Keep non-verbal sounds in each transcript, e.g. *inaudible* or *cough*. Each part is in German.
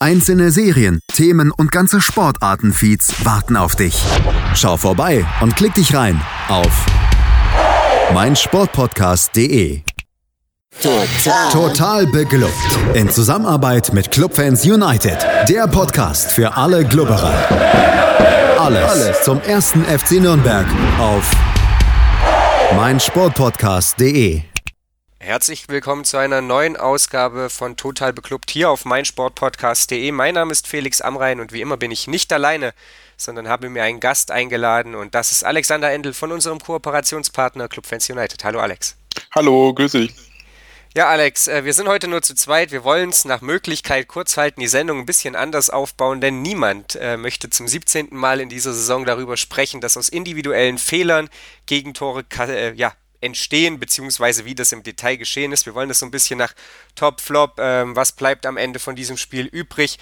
Einzelne Serien, Themen und ganze Sportartenfeeds warten auf dich. Schau vorbei und klick dich rein auf meinsportpodcast.de. Total. Total beglückt. In Zusammenarbeit mit Clubfans United. Der Podcast für alle Glubberer. Alles, Alles zum ersten FC Nürnberg auf meinsportpodcast.de. Herzlich willkommen zu einer neuen Ausgabe von Total Beklubbt hier auf meinsportpodcast.de. Mein Name ist Felix Amrein und wie immer bin ich nicht alleine, sondern habe mir einen Gast eingeladen und das ist Alexander Endel von unserem Kooperationspartner Clubfans United. Hallo Alex. Hallo, grüß dich. Ja, Alex, äh, wir sind heute nur zu zweit. Wir wollen es nach Möglichkeit kurz halten, die Sendung ein bisschen anders aufbauen, denn niemand äh, möchte zum 17. Mal in dieser Saison darüber sprechen, dass aus individuellen Fehlern Gegentore äh, ja, entstehen, beziehungsweise wie das im Detail geschehen ist. Wir wollen das so ein bisschen nach Top, Flop, ähm, was bleibt am Ende von diesem Spiel übrig.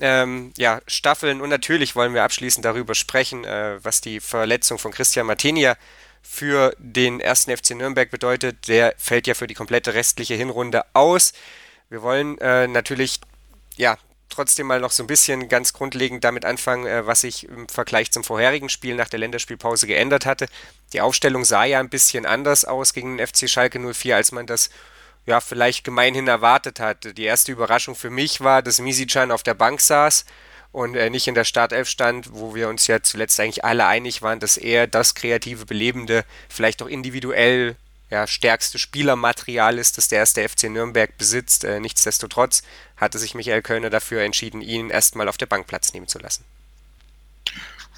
Ähm, ja, Staffeln und natürlich wollen wir abschließend darüber sprechen, äh, was die Verletzung von Christian Martinia für den ersten FC Nürnberg bedeutet. Der fällt ja für die komplette restliche Hinrunde aus. Wir wollen äh, natürlich ja trotzdem mal noch so ein bisschen ganz grundlegend damit anfangen, äh, was sich im Vergleich zum vorherigen Spiel nach der Länderspielpause geändert hatte. Die Aufstellung sah ja ein bisschen anders aus gegen den FC Schalke 04, als man das ja vielleicht gemeinhin erwartet hatte. Die erste Überraschung für mich war, dass Misicjan auf der Bank saß und nicht in der Startelf stand, wo wir uns ja zuletzt eigentlich alle einig waren, dass er das kreative, belebende, vielleicht auch individuell ja, stärkste Spielermaterial ist, das der erste FC Nürnberg besitzt. Äh, nichtsdestotrotz hatte sich Michael Kölner dafür entschieden, ihn erstmal auf der Bank Platz nehmen zu lassen.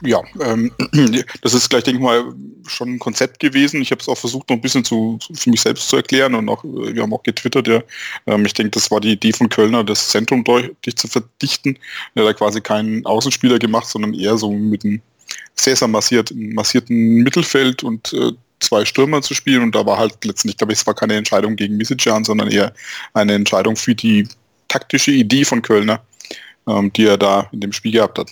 Ja, ähm, *clears throat* das ist gleich, denke ich mal, schon ein Konzept gewesen. Ich habe es auch versucht, noch ein bisschen zu, für mich selbst zu erklären und auch, wir haben auch getwittert, ja. Ähm, ich denke, das war die Idee von Kölner, das Zentrum deutlich zu verdichten. Er hat da quasi keinen Außenspieler gemacht, sondern eher so mit einem sehr, massierten, massierten Mittelfeld und äh, zwei Stürmer zu spielen und da war halt letztendlich, glaube ich, es war keine Entscheidung gegen Misicjan, sondern eher eine Entscheidung für die taktische Idee von Kölner, ähm, die er da in dem Spiel gehabt hat.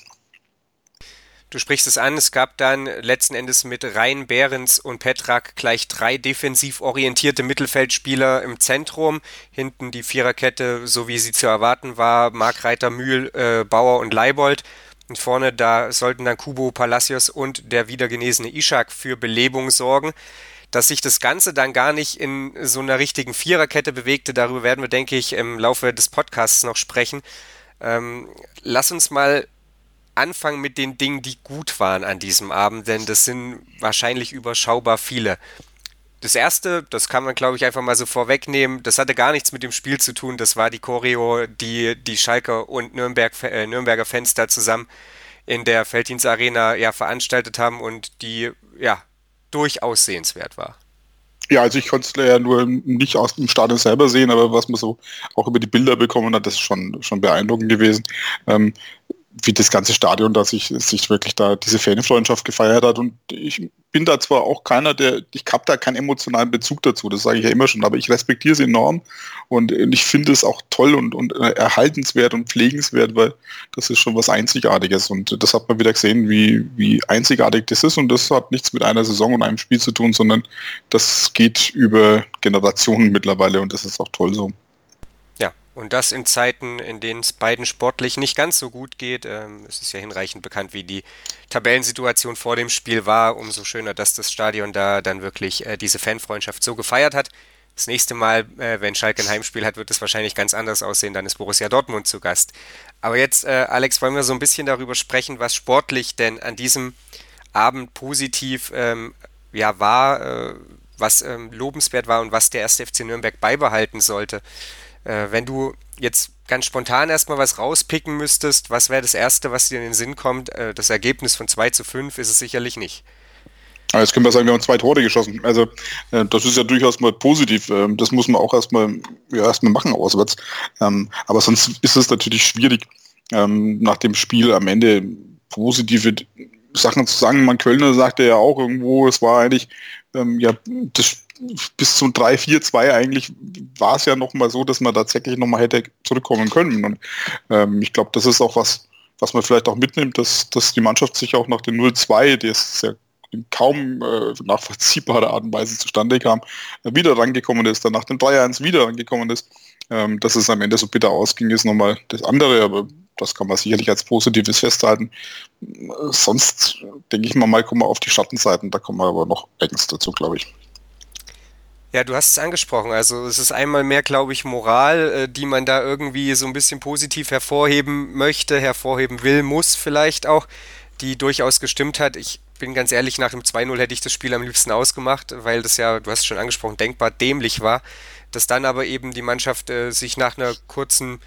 Du sprichst es an, es gab dann letzten Endes mit Rhein, Behrens und Petrak gleich drei defensiv orientierte Mittelfeldspieler im Zentrum. Hinten die Viererkette, so wie sie zu erwarten war, Markreiter, Mühl, äh, Bauer und Leibold. Und vorne, da sollten dann Kubo, Palacios und der wiedergenesene Ishak für Belebung sorgen. Dass sich das Ganze dann gar nicht in so einer richtigen Viererkette bewegte, darüber werden wir, denke ich, im Laufe des Podcasts noch sprechen. Ähm, lass uns mal anfangen mit den Dingen, die gut waren an diesem Abend, denn das sind wahrscheinlich überschaubar viele. Das erste, das kann man glaube ich einfach mal so vorwegnehmen, das hatte gar nichts mit dem Spiel zu tun, das war die Choreo, die die Schalker und Nürnberg, äh, Nürnberger Fans da zusammen in der Felddienst Arena ja veranstaltet haben und die ja durchaus sehenswert war. Ja, also ich konnte es ja nur nicht aus dem Stadion selber sehen, aber was man so auch über die Bilder bekommen hat, das ist schon, schon beeindruckend gewesen. Ähm, wie das ganze Stadion da sich, sich wirklich da diese Fanfreundschaft gefeiert hat. Und ich bin da zwar auch keiner, der, ich habe da keinen emotionalen Bezug dazu, das sage ich ja immer schon, aber ich respektiere sie enorm und ich finde es auch toll und, und erhaltenswert und pflegenswert, weil das ist schon was Einzigartiges und das hat man wieder gesehen, wie, wie einzigartig das ist und das hat nichts mit einer Saison und einem Spiel zu tun, sondern das geht über Generationen mittlerweile und das ist auch toll so. Und das in Zeiten, in denen es beiden sportlich nicht ganz so gut geht. Ähm, es ist ja hinreichend bekannt, wie die Tabellensituation vor dem Spiel war. Umso schöner, dass das Stadion da dann wirklich äh, diese Fanfreundschaft so gefeiert hat. Das nächste Mal, äh, wenn Schalke ein Heimspiel hat, wird es wahrscheinlich ganz anders aussehen. Dann ist Borussia Dortmund zu Gast. Aber jetzt, äh, Alex, wollen wir so ein bisschen darüber sprechen, was sportlich denn an diesem Abend positiv ähm, ja, war, äh, was ähm, lobenswert war und was der erste FC Nürnberg beibehalten sollte. Äh, wenn du jetzt ganz spontan erstmal was rauspicken müsstest, was wäre das Erste, was dir in den Sinn kommt? Äh, das Ergebnis von 2 zu 5 ist es sicherlich nicht. Jetzt können wir sagen, wir haben zwei Tore geschossen. Also äh, das ist ja durchaus mal positiv. Ähm, das muss man auch erstmal ja, erstmal machen auswärts. Ähm, aber sonst ist es natürlich schwierig, ähm, nach dem Spiel am Ende positive Sachen zu sagen. Man Kölner sagte ja auch irgendwo, es war eigentlich ähm, ja das, bis zum 3-4-2 eigentlich war es ja noch mal so, dass man tatsächlich noch mal hätte zurückkommen können. Und ähm, ich glaube, das ist auch was, was man vielleicht auch mitnimmt, dass, dass die Mannschaft sich auch nach dem 0-2, der ist ja in kaum äh, nachvollziehbarer Art und Weise zustande kam, wieder rangekommen ist, dann nach dem 3-1 wieder rangekommen ist. Ähm, dass es am Ende so bitter ausging, ist nochmal das andere, aber das kann man sicherlich als Positives festhalten. Sonst denke ich mal, mal kommen wir auf die Schattenseiten, da kommen wir aber noch eigens dazu, glaube ich. Ja, du hast es angesprochen. Also es ist einmal mehr, glaube ich, Moral, äh, die man da irgendwie so ein bisschen positiv hervorheben möchte, hervorheben will, muss vielleicht auch, die durchaus gestimmt hat. Ich bin ganz ehrlich, nach dem 2-0 hätte ich das Spiel am liebsten ausgemacht, weil das ja, du hast es schon angesprochen, denkbar dämlich war. Dass dann aber eben die Mannschaft äh, sich nach einer kurzen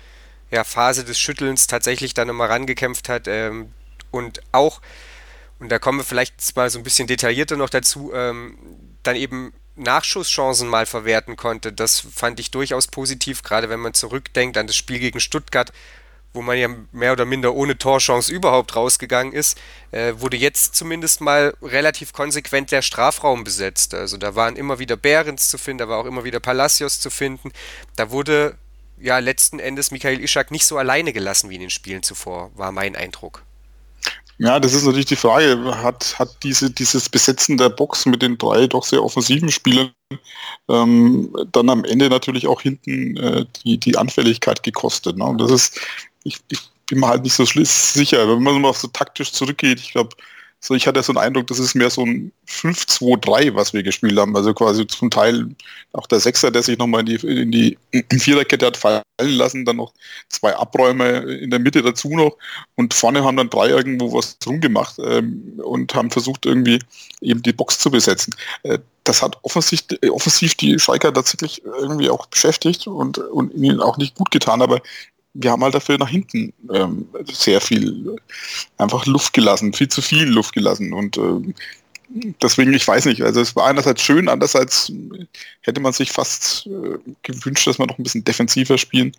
ja, Phase des Schüttelns tatsächlich dann nochmal rangekämpft hat ähm, und auch, und da kommen wir vielleicht mal so ein bisschen detaillierter noch dazu, ähm, dann eben Nachschusschancen mal verwerten konnte. Das fand ich durchaus positiv, gerade wenn man zurückdenkt an das Spiel gegen Stuttgart, wo man ja mehr oder minder ohne Torchance überhaupt rausgegangen ist, äh, wurde jetzt zumindest mal relativ konsequent der Strafraum besetzt. Also da waren immer wieder Behrens zu finden, da war auch immer wieder Palacios zu finden. Da wurde ja letzten Endes Michael Ischak nicht so alleine gelassen wie in den Spielen zuvor, war mein Eindruck. Ja, das ist natürlich die Frage. Hat, hat diese, dieses Besetzen der Box mit den drei doch sehr offensiven Spielern ähm, dann am Ende natürlich auch hinten äh, die, die Anfälligkeit gekostet. Ne? Und das ist, ich, ich bin mir halt nicht so sicher. Wenn man mal so taktisch zurückgeht, ich glaube, so, ich hatte so einen Eindruck, das ist mehr so ein 5-2-3, was wir gespielt haben. Also quasi zum Teil auch der Sechser, der sich nochmal in die, in die *clears throat* Viererkette hat fallen lassen, dann noch zwei Abräume in der Mitte dazu noch und vorne haben dann drei irgendwo was rumgemacht ähm, und haben versucht irgendwie eben die Box zu besetzen. Äh, das hat offensiv, offensiv die Schalker tatsächlich irgendwie auch beschäftigt und, und ihnen auch nicht gut getan, aber wir haben halt dafür nach hinten ähm, sehr viel einfach Luft gelassen, viel zu viel Luft gelassen und äh, deswegen, ich weiß nicht, also es war einerseits schön, andererseits hätte man sich fast äh, gewünscht, dass wir noch ein bisschen defensiver spielen.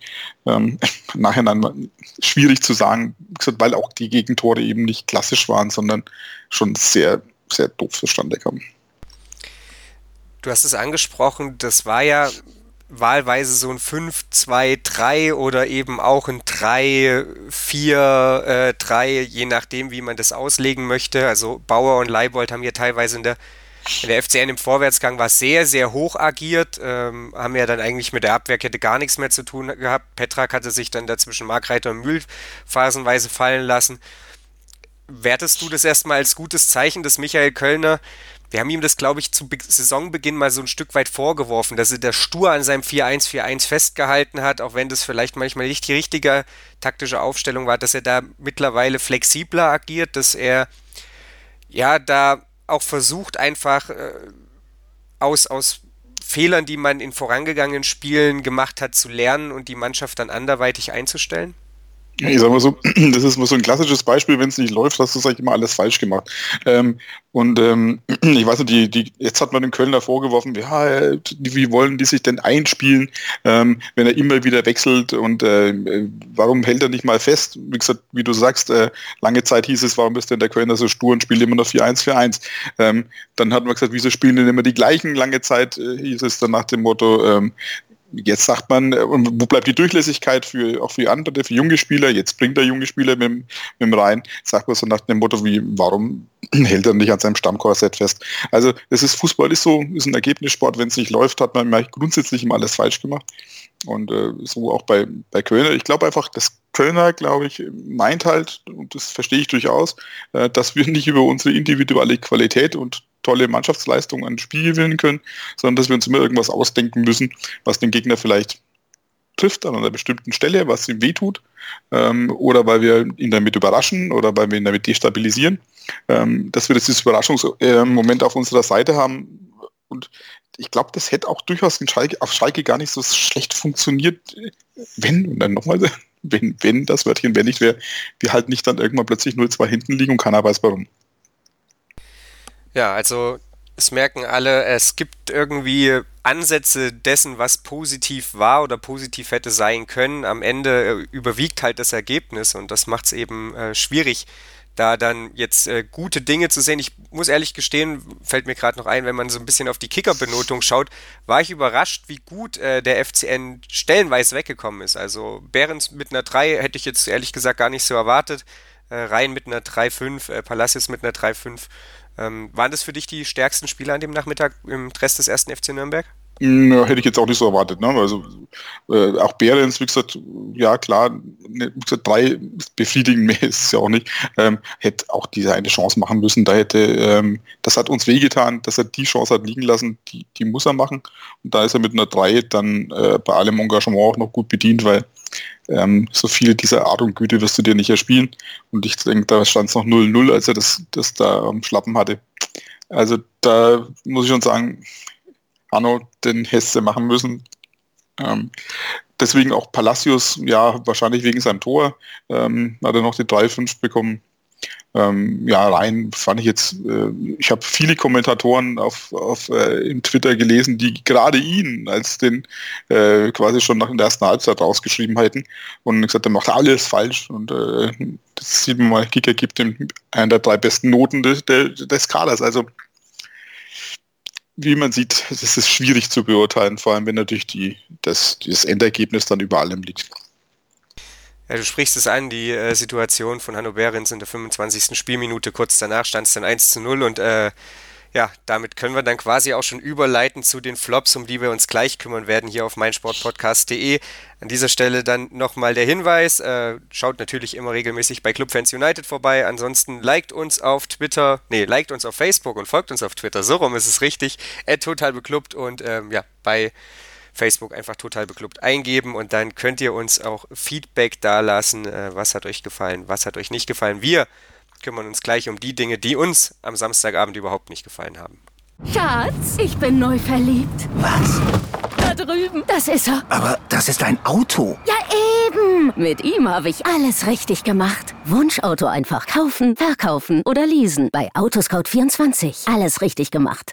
Ähm, *laughs* Nachhinein schwierig zu sagen, weil auch die Gegentore eben nicht klassisch waren, sondern schon sehr, sehr doof zustande kamen. Du hast es angesprochen, das war ja wahlweise so ein 5-2-3 oder eben auch ein 3-4-3, äh, je nachdem, wie man das auslegen möchte. Also Bauer und Leibold haben hier teilweise in der, in der FCN im Vorwärtsgang war sehr, sehr hoch agiert, ähm, haben ja dann eigentlich mit der Abwehrkette gar nichts mehr zu tun gehabt. Petrak hatte sich dann dazwischen Markreiter und Mühl phasenweise fallen lassen. Wertest du das erstmal als gutes Zeichen, dass Michael Kölner wir haben ihm das, glaube ich, zu Be Saisonbeginn mal so ein Stück weit vorgeworfen, dass er da stur an seinem 4-1-4-1 festgehalten hat, auch wenn das vielleicht manchmal nicht die richtige taktische Aufstellung war, dass er da mittlerweile flexibler agiert, dass er ja da auch versucht, einfach äh, aus, aus Fehlern, die man in vorangegangenen Spielen gemacht hat, zu lernen und die Mannschaft dann anderweitig einzustellen? Ich sag mal so, *clears throat* das ist mal so ein klassisches Beispiel, wenn es nicht läuft, hast du eigentlich immer alles falsch gemacht. Ähm, und ähm, *clears throat* ich weiß nicht, die, die, jetzt hat man den Kölner vorgeworfen, ja, wie wollen die sich denn einspielen, ähm, wenn er immer wieder wechselt und äh, warum hält er nicht mal fest? Wie gesagt, wie du sagst, äh, lange Zeit hieß es, warum ist denn der Kölner so stur und spielt immer noch 4-1-4-1? Ähm, dann hat man gesagt, wieso spielen denn immer die gleichen? Lange Zeit äh, hieß es dann nach dem Motto, ähm, Jetzt sagt man, äh, wo bleibt die Durchlässigkeit für auch für andere, für junge Spieler? Jetzt bringt er junge Spieler mit, mit dem rein. Sagt man so nach dem Motto wie, warum *clears throat* hält er nicht an seinem Stammkorsett fest? Also es ist Fußball ist so, ist ein Ergebnissport. Wenn es nicht läuft, hat man grundsätzlich immer alles falsch gemacht. Und äh, so auch bei, bei Kölner. Ich glaube einfach, dass Kölner, glaube ich, meint halt, und das verstehe ich durchaus, äh, dass wir *laughs* nicht über unsere individuelle Qualität und tolle Mannschaftsleistung an Spiel gewinnen können, sondern dass wir uns immer irgendwas ausdenken müssen, was den Gegner vielleicht trifft an einer bestimmten Stelle, was ihm wehtut, ähm, oder weil wir ihn damit überraschen oder weil wir ihn damit destabilisieren, ähm, dass wir das dieses Überraschungsmoment auf unserer Seite haben. Und ich glaube, das hätte auch durchaus Schalke, auf Schalke gar nicht so schlecht funktioniert, wenn, und dann nochmal, *laughs* wenn, wenn das Wörtchen wenn nicht wäre, wir halt nicht dann irgendwann plötzlich 0-2 hinten liegen und keiner weiß warum. Ja, also es merken alle, es gibt irgendwie Ansätze dessen, was positiv war oder positiv hätte sein können. Am Ende äh, überwiegt halt das Ergebnis und das macht es eben äh, schwierig, da dann jetzt äh, gute Dinge zu sehen. Ich muss ehrlich gestehen, fällt mir gerade noch ein, wenn man so ein bisschen auf die Kicker-Benotung schaut, war ich überrascht, wie gut äh, der FCN stellenweise weggekommen ist. Also Behrens mit einer 3 hätte ich jetzt ehrlich gesagt gar nicht so erwartet. Äh, Rhein mit einer 3-5, äh, Palacios mit einer 3-5. Ähm, waren das für dich die stärksten Spieler an dem Nachmittag im Dress des ersten FC Nürnberg? Ja, hätte ich jetzt auch nicht so erwartet. Ne? Also äh, auch Behrens, wie gesagt, ja klar, ne, wie gesagt, drei befriedigend mehr *laughs* ist es ja auch nicht. Ähm, hätte auch diese eine Chance machen müssen. Da hätte, ähm, das hat uns wehgetan, dass er die Chance hat liegen lassen, die, die muss er machen. Und da ist er mit einer drei dann äh, bei allem Engagement auch noch gut bedient, weil ähm, so viel dieser Art und Güte wirst du dir nicht erspielen. Und ich denke, da stand es noch 0-0, als er das, das da am Schlappen hatte. Also da muss ich schon sagen, Hanno den Hesse machen müssen. Ähm, deswegen auch Palacios, ja, wahrscheinlich wegen seinem Tor, ähm, hat er noch die 3-5 bekommen. Ähm, ja, rein fand ich jetzt, äh, ich habe viele Kommentatoren auf, auf äh, in Twitter gelesen, die gerade ihn als den äh, quasi schon nach der ersten Halbzeit rausgeschrieben hätten und gesagt, er macht alles falsch und äh, das sieht man mal, Kicker gibt ihm einen der drei besten Noten des, des Kaders. Also wie man sieht, *laughs* das ist schwierig zu beurteilen, vor allem wenn natürlich die, das, das Endergebnis dann über allem liegt. Ja, du sprichst es an, die äh, Situation von Hanno Behrens in der 25. Spielminute. Kurz danach stand es dann 1 zu 0 und äh, ja, damit können wir dann quasi auch schon überleiten zu den Flops, um die wir uns gleich kümmern werden hier auf meinsportpodcast.de. An dieser Stelle dann nochmal der Hinweis, äh, schaut natürlich immer regelmäßig bei Clubfans United vorbei. Ansonsten liked uns auf Twitter, nee, liked uns auf Facebook und folgt uns auf Twitter. So rum ist es richtig. At total beklubbt und ähm, ja, bei Facebook einfach total beklubbt eingeben und dann könnt ihr uns auch Feedback dalassen. Äh, was hat euch gefallen, was hat euch nicht gefallen. Wir kümmern uns gleich um die Dinge, die uns am Samstagabend überhaupt nicht gefallen haben. Schatz, ich bin neu verliebt. Was? Da drüben. Das ist er. Aber das ist ein Auto. Ja, eben. Mit ihm habe ich alles richtig gemacht. Wunschauto einfach kaufen, verkaufen oder leasen. Bei Autoscout24. Alles richtig gemacht.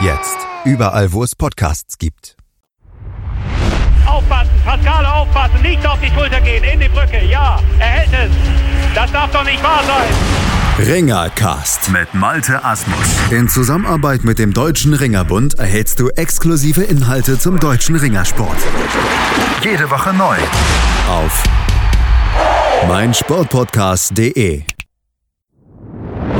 Jetzt. Überall, wo es Podcasts gibt. Aufpassen, Pascal, aufpassen, nicht auf die Schulter gehen, in die Brücke, ja, er hält es. Das darf doch nicht wahr sein. Ringercast mit Malte Asmus. In Zusammenarbeit mit dem Deutschen Ringerbund erhältst du exklusive Inhalte zum deutschen Ringersport. Jede Woche neu. Auf meinsportpodcast.de.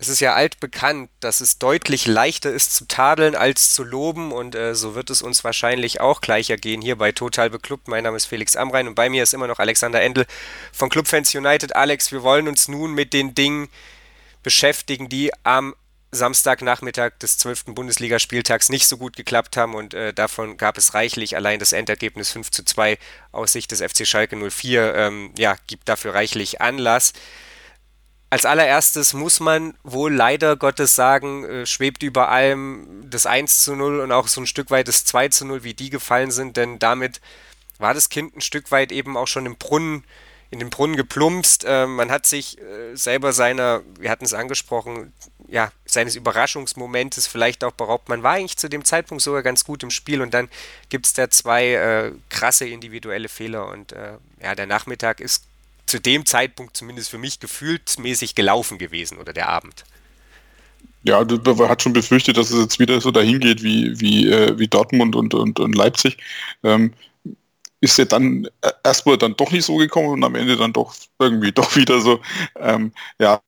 Es ist ja altbekannt, dass es deutlich leichter ist zu tadeln als zu loben und äh, so wird es uns wahrscheinlich auch gleich ergehen hier bei Total Beklubbt. Mein Name ist Felix Amrein und bei mir ist immer noch Alexander Endel von Clubfans United. Alex, wir wollen uns nun mit den Dingen beschäftigen, die am Samstagnachmittag des 12. Bundesligaspieltags nicht so gut geklappt haben und äh, davon gab es reichlich. Allein das Endergebnis 5 zu 2 aus Sicht des FC Schalke 04 ähm, ja, gibt dafür reichlich Anlass. Als allererstes muss man wohl leider Gottes sagen, äh, schwebt über allem das 1 zu 0 und auch so ein Stück weit das 2 zu 0, wie die gefallen sind, denn damit war das Kind ein Stück weit eben auch schon im Brunnen, in den Brunnen geplumpst. Äh, man hat sich äh, selber seiner, wir hatten es angesprochen, ja, seines Überraschungsmomentes vielleicht auch beraubt. Man war eigentlich zu dem Zeitpunkt sogar ganz gut im Spiel und dann gibt es da zwei krasse individuelle Fehler und ja, der Nachmittag ist zu dem Zeitpunkt zumindest für mich gefühlsmäßig gelaufen gewesen oder der Abend. Ja, man hat schon befürchtet, dass es jetzt wieder so dahin geht wie, wie, äh, wie Dortmund und, und, und Leipzig. Ähm, ist ja dann äh, erstmal dann doch nicht so gekommen und am Ende dann doch irgendwie *laughs* doch wieder so. Ähm, ja,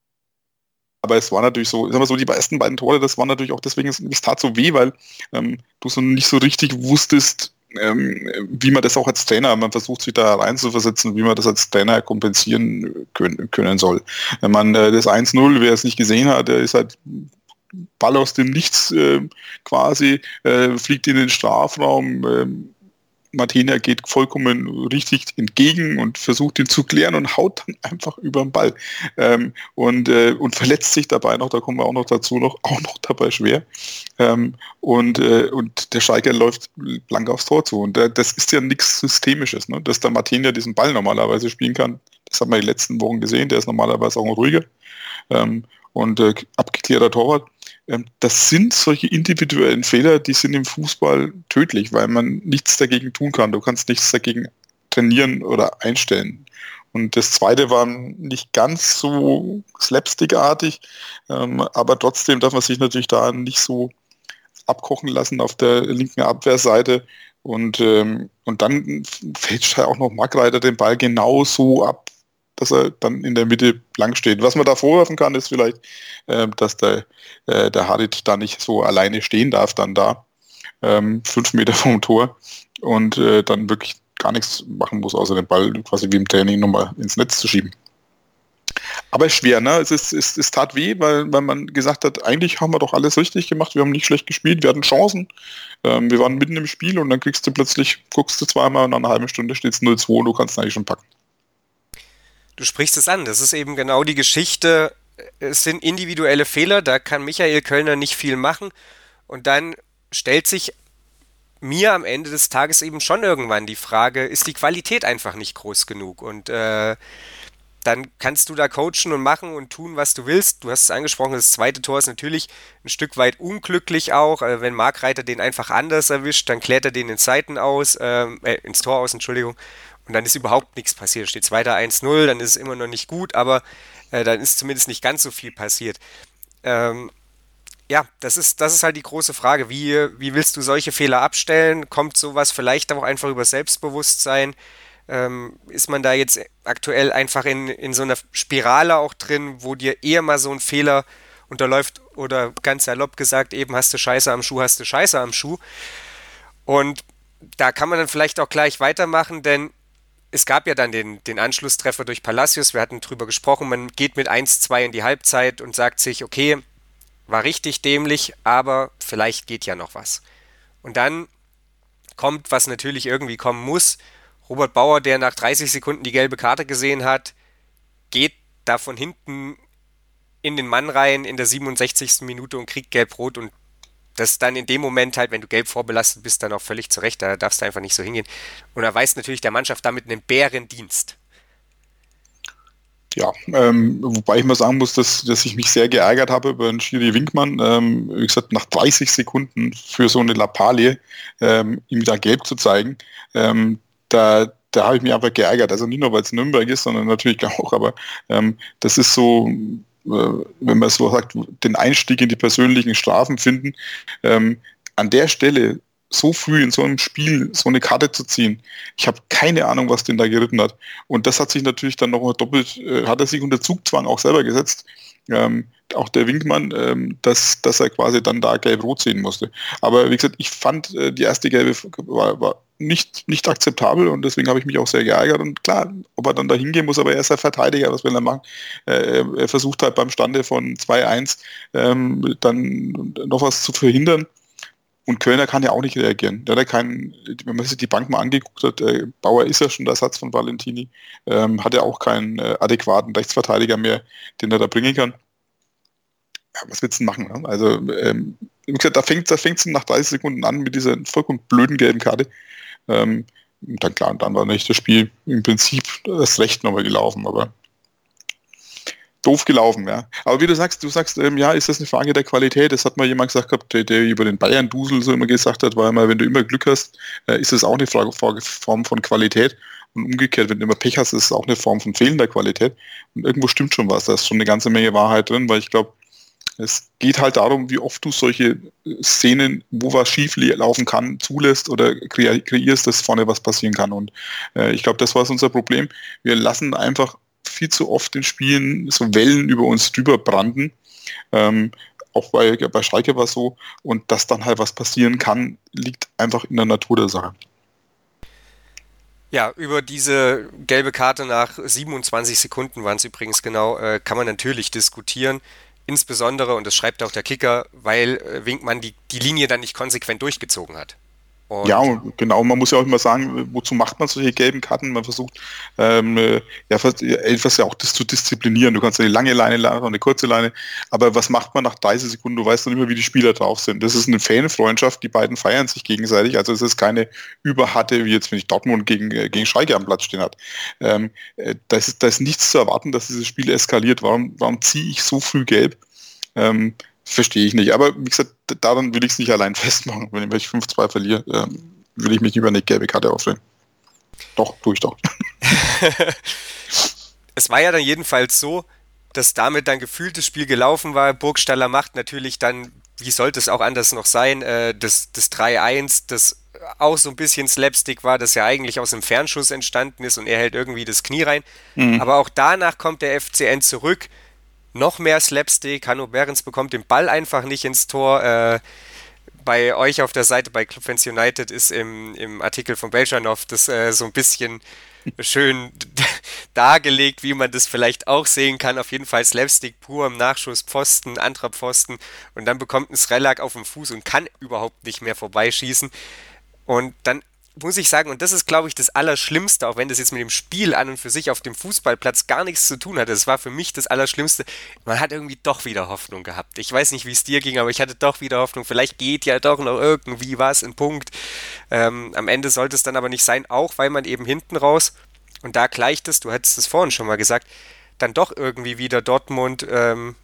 aber es war natürlich so, sagen wir so, die ersten beiden Tore, das war natürlich auch deswegen, es tat so weh, weil ähm, du so nicht so richtig wusstest, ähm, wie man das auch als Trainer, man versucht sich da reinzuversetzen, wie man das als Trainer kompensieren können, können soll. Wenn man äh, das 1-0, wer es nicht gesehen hat, der ist halt Ball aus dem Nichts äh, quasi, äh, fliegt in den Strafraum, ähm, Martina geht vollkommen richtig entgegen und versucht ihn zu klären und haut dann einfach über den Ball ähm, und, äh, und verletzt sich dabei noch, da kommen wir auch noch dazu, noch, auch noch dabei schwer. Ähm, und, äh, und der Schalker läuft blank aufs Tor zu. Und äh, das ist ja nichts Systemisches, ne? dass der Martina diesen Ball normalerweise spielen kann. Das haben wir die letzten Wochen gesehen, der ist normalerweise auch ein ruhiger ähm, und äh, abgeklärter Torwart. Ähm, das sind solche individuellen Fehler, die sind im Fußball tödlich, weil man nichts dagegen tun kann. Du kannst nichts dagegen trainieren oder einstellen. Und das zweite war nicht ganz so slapstickartig, ähm, aber trotzdem darf man sich natürlich da nicht so abkochen lassen auf der linken Abwehrseite. Und, ähm, und dann fällt auch noch Markreiter den Ball genau so ab, dass er dann in der Mitte blank steht. Was man da vorwerfen kann, ist vielleicht, äh, dass der, äh, der Harit da nicht so alleine stehen darf, dann da, ähm, fünf Meter *laughs* vom Tor und äh, dann wirklich gar nichts machen muss, außer den Ball quasi wie im Training nochmal ins Netz zu schieben. Aber schwer, ne? Es, ist, es, es tat weh, weil, weil man gesagt hat, eigentlich haben wir doch alles richtig gemacht, wir haben nicht schlecht gespielt, wir hatten Chancen, ähm, wir waren mitten im Spiel und dann kriegst du plötzlich, guckst du zweimal und nach einer halben Stunde steht es 0-2 und du kannst eigentlich schon packen. Du sprichst es an, das ist eben genau die Geschichte. Es sind individuelle Fehler, da kann Michael Kölner nicht viel machen. Und dann stellt sich mir am Ende des Tages eben schon irgendwann die Frage, ist die Qualität einfach nicht groß genug? Und äh, dann kannst du da coachen und machen und tun, was du willst. Du hast es angesprochen, das zweite Tor ist natürlich ein Stück weit unglücklich auch. Äh, wenn Mark Reiter den einfach anders erwischt, dann klärt er den in Seiten aus, ähm, äh, ins Tor aus, Entschuldigung und dann ist überhaupt nichts passiert. Steht weiter 1-0, dann ist es immer noch nicht gut, aber äh, dann ist zumindest nicht ganz so viel passiert. Ähm, ja, das ist, das ist halt die große Frage. Wie, wie willst du solche Fehler abstellen? Kommt sowas vielleicht auch einfach über Selbstbewusstsein? Ähm, ist man da jetzt aktuell einfach in, in so einer Spirale auch drin, wo dir eher mal so ein Fehler unterläuft oder ganz salopp gesagt, eben hast du Scheiße am Schuh, hast du Scheiße am Schuh. Und da kann man dann vielleicht auch gleich weitermachen, denn es gab ja dann den, den Anschlusstreffer durch Palacios, wir hatten drüber gesprochen, man geht mit 1-2 in die Halbzeit und sagt sich, okay, war richtig dämlich, aber vielleicht geht ja noch was. Und dann kommt, was natürlich irgendwie kommen muss, Robert Bauer, der nach 30 Sekunden die gelbe Karte gesehen hat, geht da von hinten in den Mann rein in der 67. Minute und kriegt gelb-rot und das dann in dem Moment halt, wenn du gelb vorbelastet bist, dann auch völlig zurecht, da darfst du einfach nicht so hingehen. Und er weist natürlich der Mannschaft damit einen Bärendienst. Ja, ähm, wobei ich mal sagen muss, dass, dass ich mich sehr geärgert habe über den Schiri Winkmann. Ähm, wie gesagt, nach 30 Sekunden für so eine Lappalie ähm, ihm da gelb zu zeigen, ähm, da, da habe ich mich einfach geärgert. Also nicht nur, weil es Nürnberg ist, sondern natürlich *laughs* auch, aber ähm, das ist so, wenn man so sagt, den Einstieg in die persönlichen Strafen finden. Ähm, an der Stelle so früh in so einem Spiel so eine Karte zu ziehen. Ich habe keine Ahnung, was den da geritten hat. Und das hat sich natürlich dann noch doppelt, äh, hat er sich unter Zugzwang auch selber gesetzt. Ähm, auch der Winkmann, ähm, dass, dass er quasi dann da gelb-rot sehen musste. Aber wie gesagt, ich fand, äh, die erste gelbe war, war nicht, nicht akzeptabel und deswegen habe ich mich auch sehr geärgert. Und klar, ob er dann da hingehen muss, aber er ist ein Verteidiger, was will er machen? Äh, er versucht halt beim Stande von 2-1 ähm, dann noch was zu verhindern. Und Kölner kann ja auch nicht reagieren. Der hat ja keinen, wenn man sich die Bank mal angeguckt hat, äh, Bauer ist ja schon der Satz von Valentini, ähm, hat ja auch keinen äh, adäquaten Rechtsverteidiger mehr, den er da bringen kann. Ja, was willst du denn machen? Ne? Also, ähm, gesagt, da fängt es da nach 30 Sekunden an mit dieser vollkommen blöden gelben Karte. Ähm, dann klar, dann war nicht das Spiel im Prinzip das Recht nochmal gelaufen, aber doof gelaufen, ja. Aber wie du sagst, du sagst, ähm, ja, ist das eine Frage der Qualität? Das hat mal jemand gesagt gehabt, der, der über den Bayern-Dusel so immer gesagt hat, weil mal, wenn du immer Glück hast, äh, ist es auch eine Frage, Form von Qualität. Und umgekehrt, wenn du immer Pech hast, ist es auch eine Form von fehlender Qualität. Und irgendwo stimmt schon was. Da ist schon eine ganze Menge Wahrheit drin, weil ich glaube, es geht halt darum, wie oft du solche Szenen, wo was schief laufen kann, zulässt oder kreierst, dass vorne was passieren kann. Und äh, ich glaube, das war unser Problem. Wir lassen einfach viel zu oft in Spielen so Wellen über uns drüber branden. Ähm, auch bei, bei Schalke war es so. Und dass dann halt was passieren kann, liegt einfach in der Natur der Sache. Ja, über diese gelbe Karte nach 27 Sekunden waren es übrigens genau, äh, kann man natürlich diskutieren. Insbesondere, und das schreibt auch der Kicker, weil äh, Winkmann die, die Linie dann nicht konsequent durchgezogen hat. Und ja, genau. Man muss ja auch immer sagen, wozu macht man solche gelben Karten? Man versucht ähm, ja, etwas ja auch das zu disziplinieren. Du kannst eine lange Leine lassen, eine kurze Leine. Aber was macht man nach 30 Sekunden? Du weißt dann immer, wie die Spieler drauf sind. Das ist eine Fanfreundschaft. Die beiden feiern sich gegenseitig. Also es ist keine überharte, wie jetzt, wenn ich Dortmund gegen, äh, gegen Schalke am Platz stehen hat. Ähm, äh, da, ist, da ist nichts zu erwarten, dass dieses Spiel eskaliert. Warum, warum ziehe ich so früh gelb? Ähm, verstehe ich nicht. Aber wie gesagt, daran will ich es nicht allein *laughs* festmachen. Wenn ich 5-2 verliere, ähm, will ich mich über eine gelbe Karte aufstellen. Doch, tue ich doch. *laughs* es war ja dann jedenfalls so, dass damit dann gefühlt das Spiel gelaufen war. Burgstaller macht natürlich dann, wie sollte es auch anders noch sein, äh, das, das 3-1, das auch so ein bisschen Slapstick war, das ja eigentlich aus dem Fernschuss entstanden ist und er hält irgendwie das Knie rein. Mhm. Aber auch danach kommt der FCN zurück noch mehr Slapstick. Hanno Behrens bekommt den Ball einfach nicht ins Tor. Äh, bei euch auf der Seite bei Clubfans United ist im, im Artikel von Beljanov das äh, so ein bisschen schön *laughs* dargelegt, wie man das vielleicht auch sehen kann. Auf jeden Fall Slapstick pur im Nachschuss, Pfosten, anderer Pfosten und dann bekommt ein Srelak auf dem Fuß und kann überhaupt nicht mehr vorbeischießen. Und dann muss ich sagen, und das ist, glaube ich, das Allerschlimmste, auch wenn das jetzt mit dem Spiel an und für sich auf dem Fußballplatz gar nichts zu tun hat. Das war für mich das Allerschlimmste. Man hat irgendwie doch wieder Hoffnung gehabt. Ich weiß nicht, wie es dir ging, aber ich hatte doch wieder Hoffnung. Vielleicht geht ja doch noch irgendwie was, ein Punkt. Ähm, am Ende sollte es dann aber nicht sein, auch weil man eben hinten raus, und da gleicht es, du hättest es vorhin schon mal gesagt, dann doch irgendwie wieder Dortmund, ähm,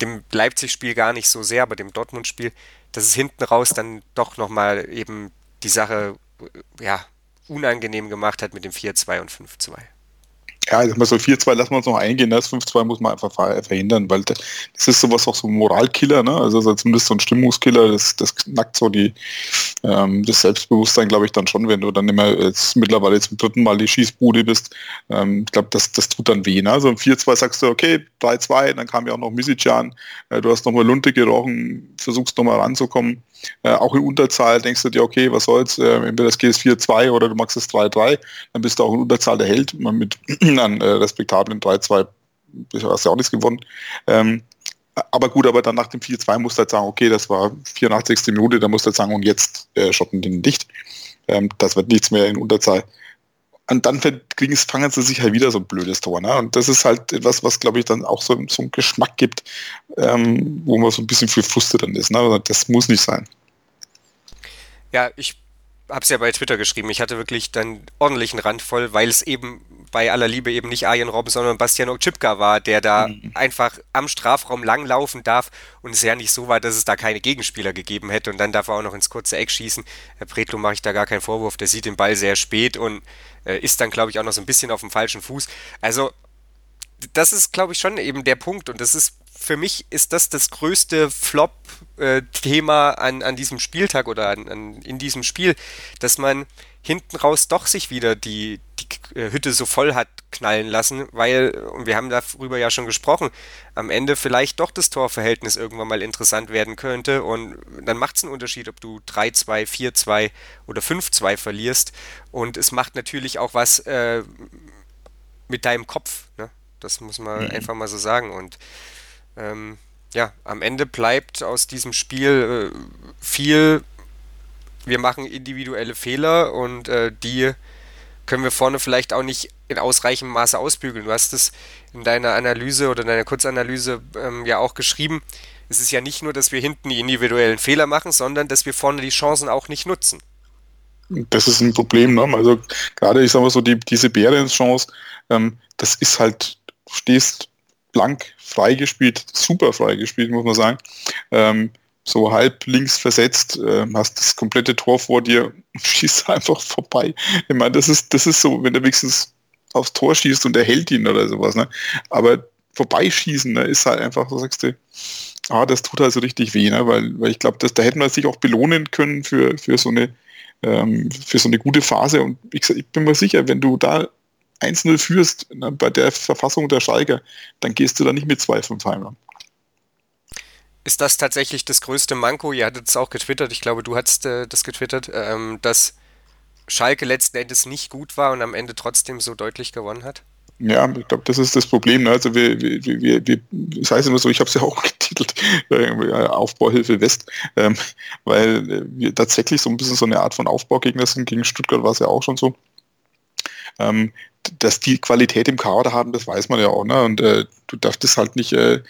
dem Leipzig-Spiel gar nicht so sehr, aber dem Dortmund-Spiel, dass es hinten raus dann doch nochmal eben die Sache ja, unangenehm gemacht hat mit dem 4-2 und 5-2. Ja, ich sag mal so 4-2 lassen wir uns noch eingehen, das 5-2 muss man einfach verhindern, weil das ist sowas auch so ein Moralkiller, ne? Also zumindest so ein Stimmungskiller, das, das knackt so die ähm, das Selbstbewusstsein, glaube ich, dann schon, wenn du dann immer jetzt mittlerweile zum dritten Mal die Schießbude bist. Ähm, ich glaube, das, das tut dann weh. Ne? Also im 4-2 sagst du, okay, 3-2, dann kam ja auch noch Misicjan, äh, du hast nochmal Lunte gerochen, versuchst nochmal ranzukommen äh, auch in Unterzahl denkst du dir, okay, was soll's, äh, entweder das geht 4-2 oder du machst es 3-3, dann bist du auch in Unterzahl der Held, man mit einem äh, respektablen 3-2 hast du auch nichts gewonnen. Ähm, aber gut, aber dann nach dem 4-2 musst du halt sagen, okay, das war 84. Minute, da musst du halt sagen, und jetzt äh, schotten den dicht. Ähm, das wird nichts mehr in Unterzahl. Und dann kriegen, fangen sie sich halt wieder so ein blödes Tor. Ne? Und das ist halt etwas, was, glaube ich, dann auch so, so einen Geschmack gibt, ähm, wo man so ein bisschen viel Frustet dann ist. Ne? Das muss nicht sein. Ja, ich habe es ja bei Twitter geschrieben. Ich hatte wirklich dann ordentlichen Rand voll, weil es eben bei aller Liebe eben nicht Arjen Robben, sondern Bastian Okchipka war, der da mhm. einfach am Strafraum langlaufen darf und es ja nicht so war, dass es da keine Gegenspieler gegeben hätte und dann darf er auch noch ins kurze Eck schießen. Herr Pretlo mache ich da gar keinen Vorwurf, der sieht den Ball sehr spät und äh, ist dann, glaube ich, auch noch so ein bisschen auf dem falschen Fuß. Also, das ist, glaube ich, schon eben der Punkt und das ist für mich ist das das größte Flop-Thema an, an diesem Spieltag oder an, an, in diesem Spiel, dass man hinten raus doch sich wieder die, die äh, Hütte so voll hat knallen lassen, weil, und wir haben darüber ja schon gesprochen, am Ende vielleicht doch das Torverhältnis irgendwann mal interessant werden könnte und dann macht es einen Unterschied, ob du 3-2, 4-2 oder 5-2 verlierst und es macht natürlich auch was äh, mit deinem Kopf, ne? das muss man mhm. einfach mal so sagen und ähm, ja, am Ende bleibt aus diesem Spiel äh, viel, wir machen individuelle Fehler und äh, die können wir vorne vielleicht auch nicht in ausreichendem Maße ausbügeln. Du hast es in deiner Analyse oder in deiner Kurzanalyse ähm, ja auch geschrieben. Es ist ja nicht nur, dass wir hinten die individuellen Fehler machen, sondern dass wir vorne die Chancen auch nicht nutzen. Das ist ein Problem. Ne? Also gerade, ich sage mal so, die, diese Behrens-Chance, ähm, das ist halt, du stehst blank freigespielt, super freigespielt, muss man sagen. Ähm, so halb links versetzt, äh, hast das komplette Tor vor dir und *laughs* schießt einfach vorbei. Ich meine, das ist, das ist so, wenn du wenigstens aufs Tor schießt und er hält ihn oder sowas, ne? Aber vorbeischießen, ne, ist halt einfach, so sagst du, ah, das tut also richtig weh, ne? Weil, weil ich glaube, da hätte man sich auch belohnen können für, für so eine ähm, für so eine gute Phase. Und ich, ich bin mir sicher, wenn du da 1-0 führst ne, bei der Verfassung der Schalke, dann gehst du da nicht mit 2-5 heim. Ist das tatsächlich das größte Manko? Ihr hattet es auch getwittert, ich glaube, du hattest äh, das getwittert, ähm, dass Schalke letzten Endes nicht gut war und am Ende trotzdem so deutlich gewonnen hat? Ja, ich glaube, das ist das Problem. Ne? Also wir, wir, wir, wir, das heißt immer so, ich habe es ja *laughs* auch getitelt, äh, Aufbauhilfe West, ähm, weil äh, wir tatsächlich so ein bisschen so eine Art von Aufbaugegner sind. Gegen Stuttgart war es ja auch schon so. Ähm, dass die Qualität im Kader haben, das weiß man ja auch. Ne? Und äh, du darfst es halt nicht äh,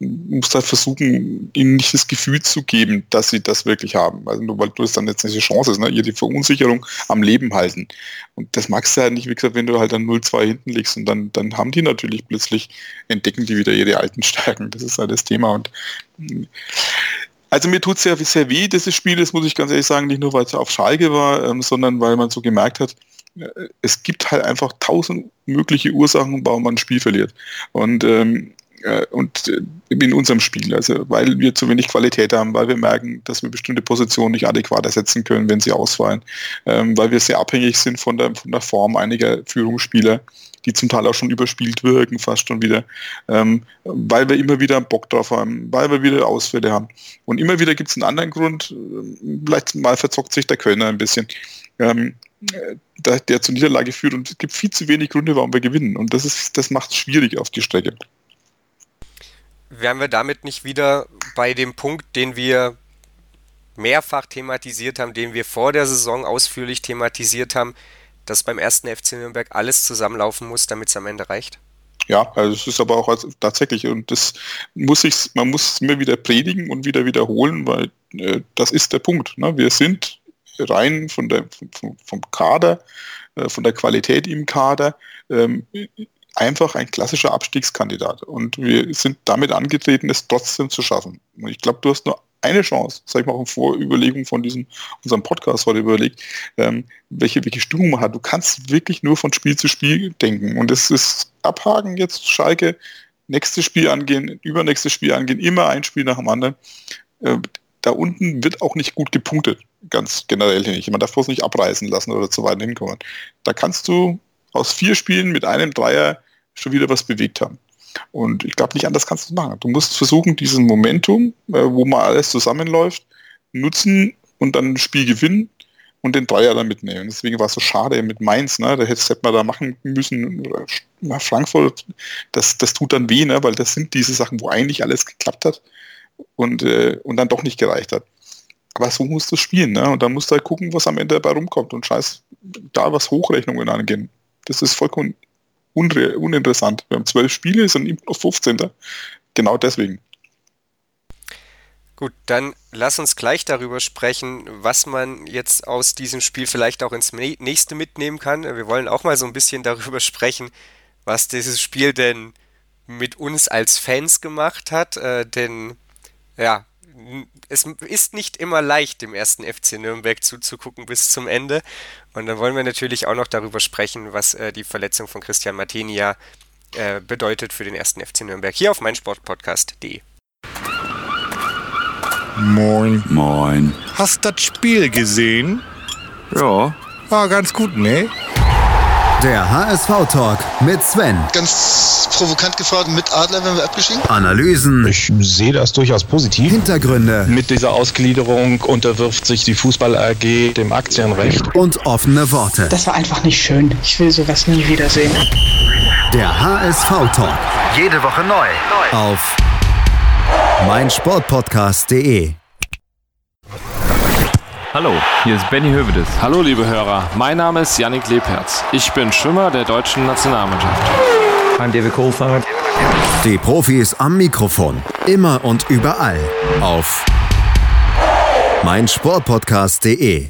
musst halt versuchen, ihnen nicht das Gefühl zu geben, dass sie das wirklich haben. Also nur weil du es dann jetzt nicht die Chance ist, ne? ihr die Verunsicherung am Leben halten. Und das magst du ja nicht, wie gesagt, wenn du halt dann 0-2 hinten liegst und dann, dann haben die natürlich plötzlich, entdecken die wieder ihre alten Stärken. Das ist halt das Thema. Und also mir tut es sehr, sehr weh, dieses Spiel, das muss ich ganz ehrlich sagen, nicht nur, weil es auf Schalke war, ähm, sondern weil man so gemerkt hat, äh, es gibt halt einfach tausend mögliche Ursachen, warum man ein Spiel verliert. Und ähm, äh, und äh, in unserem Spiel, also weil wir zu wenig Qualität haben, weil wir merken, dass wir bestimmte Positionen nicht adäquat ersetzen können, wenn sie ausfallen, ähm, weil wir sehr abhängig sind von der, von der Form einiger Führungsspieler, die zum Teil auch schon überspielt wirken, fast schon wieder, ähm, weil wir immer wieder Bock drauf haben, weil wir wieder Ausfälle haben. Und immer wieder gibt es einen anderen Grund, äh, vielleicht mal verzockt sich der Kölner ein bisschen. Ähm, der, der zur Niederlage führt und es gibt viel zu wenig Gründe, warum wir gewinnen. Und das ist, das macht es schwierig auf die Strecke wären wir damit nicht wieder bei dem Punkt, den wir mehrfach thematisiert haben, den wir vor der Saison ausführlich thematisiert haben, dass beim ersten FC Nürnberg alles zusammenlaufen muss, damit es am Ende reicht? Ja, also es ist aber auch tatsächlich, und das muss ich, man muss es immer wieder predigen und wieder wiederholen, weil äh, das ist der Punkt. Ne? Wir sind rein von der, vom, vom Kader, äh, von der Qualität im Kader, ähm, einfach ein klassischer Abstiegskandidat. Und wir sind damit angetreten, es trotzdem zu schaffen. Und ich glaube, du hast nur eine Chance, sag ich mal auch in Vorüberlegung von diesem, unserem Podcast heute überlegt, ähm, welche, welche Stimmung man hat. Du kannst wirklich nur von Spiel zu Spiel denken. Und es ist abhaken jetzt, Schalke, nächstes Spiel angehen, übernächstes Spiel angehen, immer ein Spiel nach dem anderen. Äh, da unten wird auch nicht gut gepunktet, ganz generell nicht. Man darf bloß nicht abreißen lassen oder zu weit hinkommen. Da kannst du aus vier Spielen mit einem Dreier schon wieder was bewegt haben. Und ich glaube, nicht anders kannst du machen. Du musst versuchen, diesen Momentum, äh, wo mal alles zusammenläuft, nutzen und dann ein Spiel gewinnen und den Dreier dann mitnehmen. Deswegen war es so schade mit Mainz, ne? Da hätte, man da machen müssen. Frankfurt, das, das tut dann weh, ne? weil das sind diese Sachen, wo eigentlich alles geklappt hat und, äh, und dann doch nicht gereicht hat. Aber so musst du spielen, ne? Und dann musst du halt gucken, was am Ende dabei rumkommt und scheiß da was Hochrechnungen angehen. Das ist vollkommen uninteressant. Wir haben zwölf Spiele, sind immer noch 15. Genau deswegen. Gut, dann lass uns gleich darüber sprechen, was man jetzt aus diesem Spiel vielleicht auch ins nächste mitnehmen kann. Wir wollen auch mal so ein bisschen darüber *laughs* sprechen, was dieses Spiel denn mit uns als Fans gemacht hat. Äh, denn ja, es ist nicht immer leicht, dem ersten FC Nürnberg zuzugucken bis zum Ende. Und dann wollen wir natürlich auch noch darüber sprechen, was äh, die Verletzung von Christian Martini ja äh, bedeutet für den ersten FC Nürnberg. Hier auf meinsportpodcast.de. Moin. Moin. Hast das Spiel gesehen? Ja. War ganz gut, ne? Der HSV-Talk mit Sven. Ganz provokant gefragt, mit Adler werden wir abgeschieden? Analysen. Ich sehe das durchaus positiv. Hintergründe. Mit dieser Ausgliederung unterwirft sich die Fußball AG dem Aktienrecht. Und offene Worte. Das war einfach nicht schön. Ich will sowas nie wiedersehen. Der HSV-Talk. Jede Woche neu. Auf meinsportpodcast.de. Hallo, hier ist Benny Hövedes. Hallo liebe Hörer, mein Name ist Yannick Lebherz. Ich bin Schwimmer der deutschen Nationalmannschaft. I'm David Kohlfahrt. Die Profis am Mikrofon. Immer und überall. Auf meinsportpodcast.de.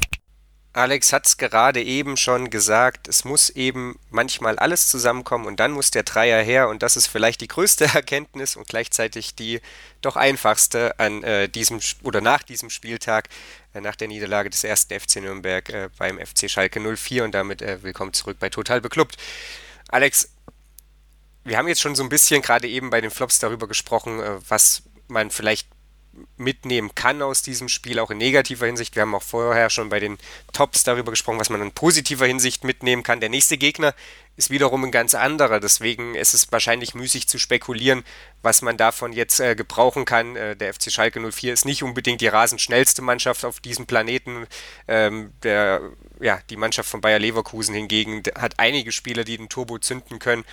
Alex hat es gerade eben schon gesagt, es muss eben manchmal alles zusammenkommen und dann muss der Dreier her und das ist vielleicht die größte *laughs* Erkenntnis und gleichzeitig die doch einfachste an äh, diesem oder nach diesem Spieltag, äh, nach der Niederlage des ersten FC Nürnberg äh, beim FC Schalke 04 und damit äh, willkommen zurück bei Total Beklubbt. Alex, wir haben jetzt schon so ein bisschen gerade eben bei den Flops darüber gesprochen, äh, was man vielleicht mitnehmen kann aus diesem Spiel, auch in negativer Hinsicht. Wir haben auch vorher schon bei den Tops darüber gesprochen, was man in positiver Hinsicht mitnehmen kann. Der nächste Gegner ist wiederum ein ganz anderer. Deswegen ist es wahrscheinlich müßig zu spekulieren, was man davon jetzt äh, gebrauchen kann. Äh, der FC Schalke 04 ist nicht unbedingt die rasend schnellste Mannschaft auf diesem Planeten. Ähm, der, ja, die Mannschaft von Bayer Leverkusen hingegen hat einige Spieler, die den Turbo zünden können.